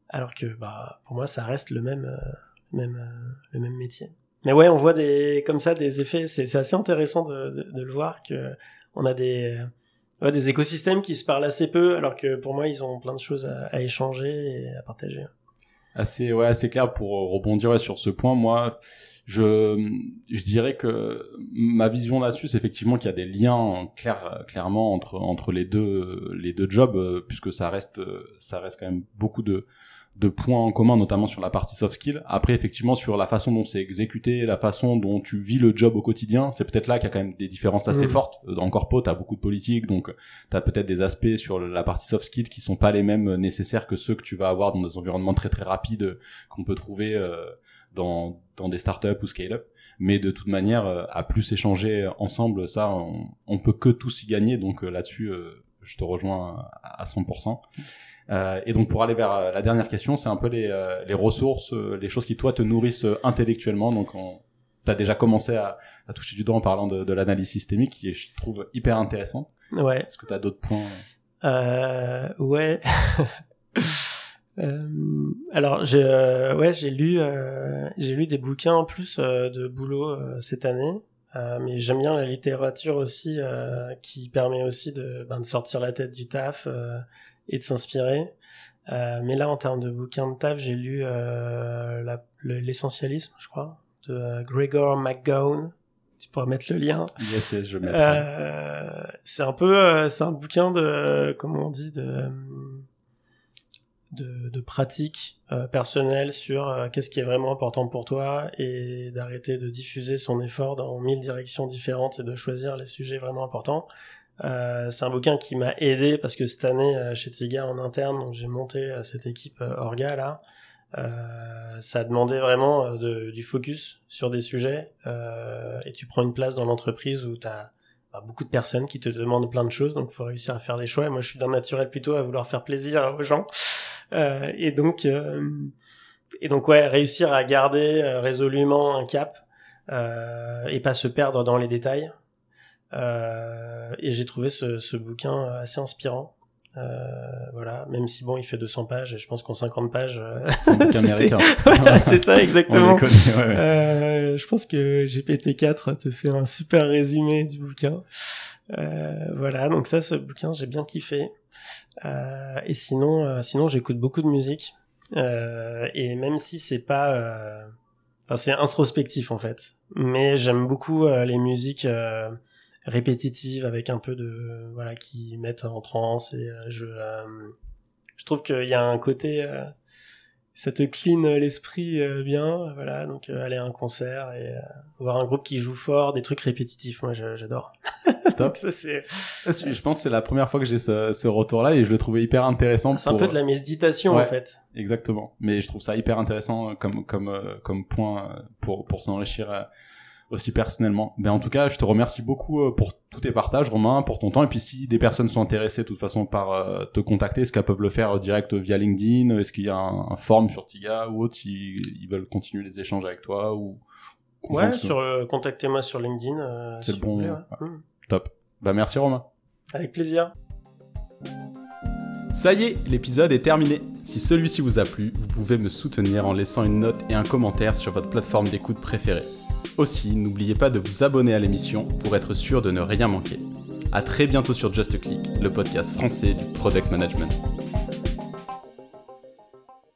Alors que bah pour moi ça reste le même euh, même euh, le même métier. Mais ouais on voit des comme ça des effets. C'est assez intéressant de, le voir que on a des ouais, des écosystèmes qui se parlent assez peu alors que pour moi ils ont plein de choses à, échanger et à partager
assez ouais assez clair pour rebondir sur ce point. Moi je, je dirais que ma vision là-dessus, c'est effectivement qu'il y a des liens clairs, clairement entre entre les deux les deux jobs, euh, puisque ça reste ça reste quand même beaucoup de de points en commun, notamment sur la partie soft skill. Après, effectivement, sur la façon dont c'est exécuté, la façon dont tu vis le job au quotidien, c'est peut-être là qu'il y a quand même des différences assez mm. fortes. En corpo, t'as beaucoup de politique, donc t'as peut-être des aspects sur la partie soft skill qui sont pas les mêmes nécessaires que ceux que tu vas avoir dans des environnements très très rapides qu'on peut trouver euh, dans, dans des startups ou scale-up. Mais de toute manière, euh, à plus échanger ensemble, ça, on, peut que tous y gagner. Donc euh, là-dessus, je te rejoins à 100%. Euh, et donc pour aller vers euh, la dernière question, c'est un peu les, euh, les ressources, les choses qui toi te nourrissent intellectuellement. Donc tu as déjà commencé à, à, toucher du doigt en parlant de, de l'analyse systémique, qui est, je trouve hyper intéressant.
Ouais.
Est-ce que tu as d'autres points
euh, Ouais. alors j'ai ouais j'ai lu j'ai lu des bouquins en plus de boulot cette année. mais j'aime bien la littérature aussi qui permet aussi de, ben, de sortir la tête du taf et de s'inspirer. Euh, mais là, en termes de bouquins de taf, j'ai lu euh, l'essentialisme, je crois, de euh, Gregor McGowan. Tu pourras mettre le lien.
Yes, yes, je mettrai.
Euh, c'est un peu, c'est un bouquin de, comment on dit, de, de, de pratique personnelle sur qu'est-ce qui est vraiment important pour toi et d'arrêter de diffuser son effort dans mille directions différentes et de choisir les sujets vraiment importants. Euh, c'est un bouquin qui m'a aidé parce que cette année euh, chez Tiga en interne, donc j'ai monté euh, cette équipe Orga là. ça a demandé vraiment du focus sur des sujets et tu prends une place dans l'entreprise où tu as bah, beaucoup de personnes qui te demandent plein de choses, donc faut réussir à faire des choix. Moi, je suis d'un naturel plutôt à vouloir faire plaisir aux gens, et donc et donc ouais, réussir à garder résolument un cap et pas se perdre dans les détails. Euh, et j'ai trouvé ce, ce, bouquin assez inspirant. Euh, voilà, même si bon, il fait 200 pages, et je pense qu'en 50 pages, euh, c'est ça exactement. Euh, je pense que GPT-4 te fait un super résumé du bouquin. Euh, voilà, donc ça, ce bouquin, j'ai bien kiffé. Euh, et sinon, sinon, j'écoute beaucoup de musique. et même si c'est pas, enfin, c'est introspectif en fait. Mais j'aime beaucoup les musiques répétitive avec un peu de voilà qui mettent en transe et euh, je euh, je trouve qu'il y a un côté euh, ça te clean l'esprit bien voilà donc aller à un concert et voir un groupe qui joue fort des trucs répétitifs moi j'adore.
Top. Ça c'est je pense que c'est la première fois que j'ai ce, ce retour là et je le trouvais hyper intéressant
c'est un peu de la méditation en fait.
exactement. Mais je trouve ça hyper intéressant comme comme comme point pour pour s'enrichir aussi personnellement. Ben en tout cas, je te remercie beaucoup euh, pour tous tes partages, Romain, pour ton temps. Et puis si des personnes sont intéressées de toute façon par euh, te contacter, est-ce qu'elles peuvent le faire direct via LinkedIn? Est-ce qu'il y a un, un forum sur Tiga ou autre si ils veulent continuer les échanges avec toi ou
Ouais, sur euh, contactez-moi sur LinkedIn.
C'est le bon. Hmm. Top. Bah merci Romain.
Avec plaisir.
Ça y est, l'épisode est terminé. Si celui-ci vous a plu, vous pouvez me soutenir en laissant une note et un commentaire sur votre plateforme d'écoute préférée. Aussi, n'oubliez pas de vous abonner à l'émission pour être sûr de ne rien manquer. A très bientôt sur Just Click, le podcast français du product management.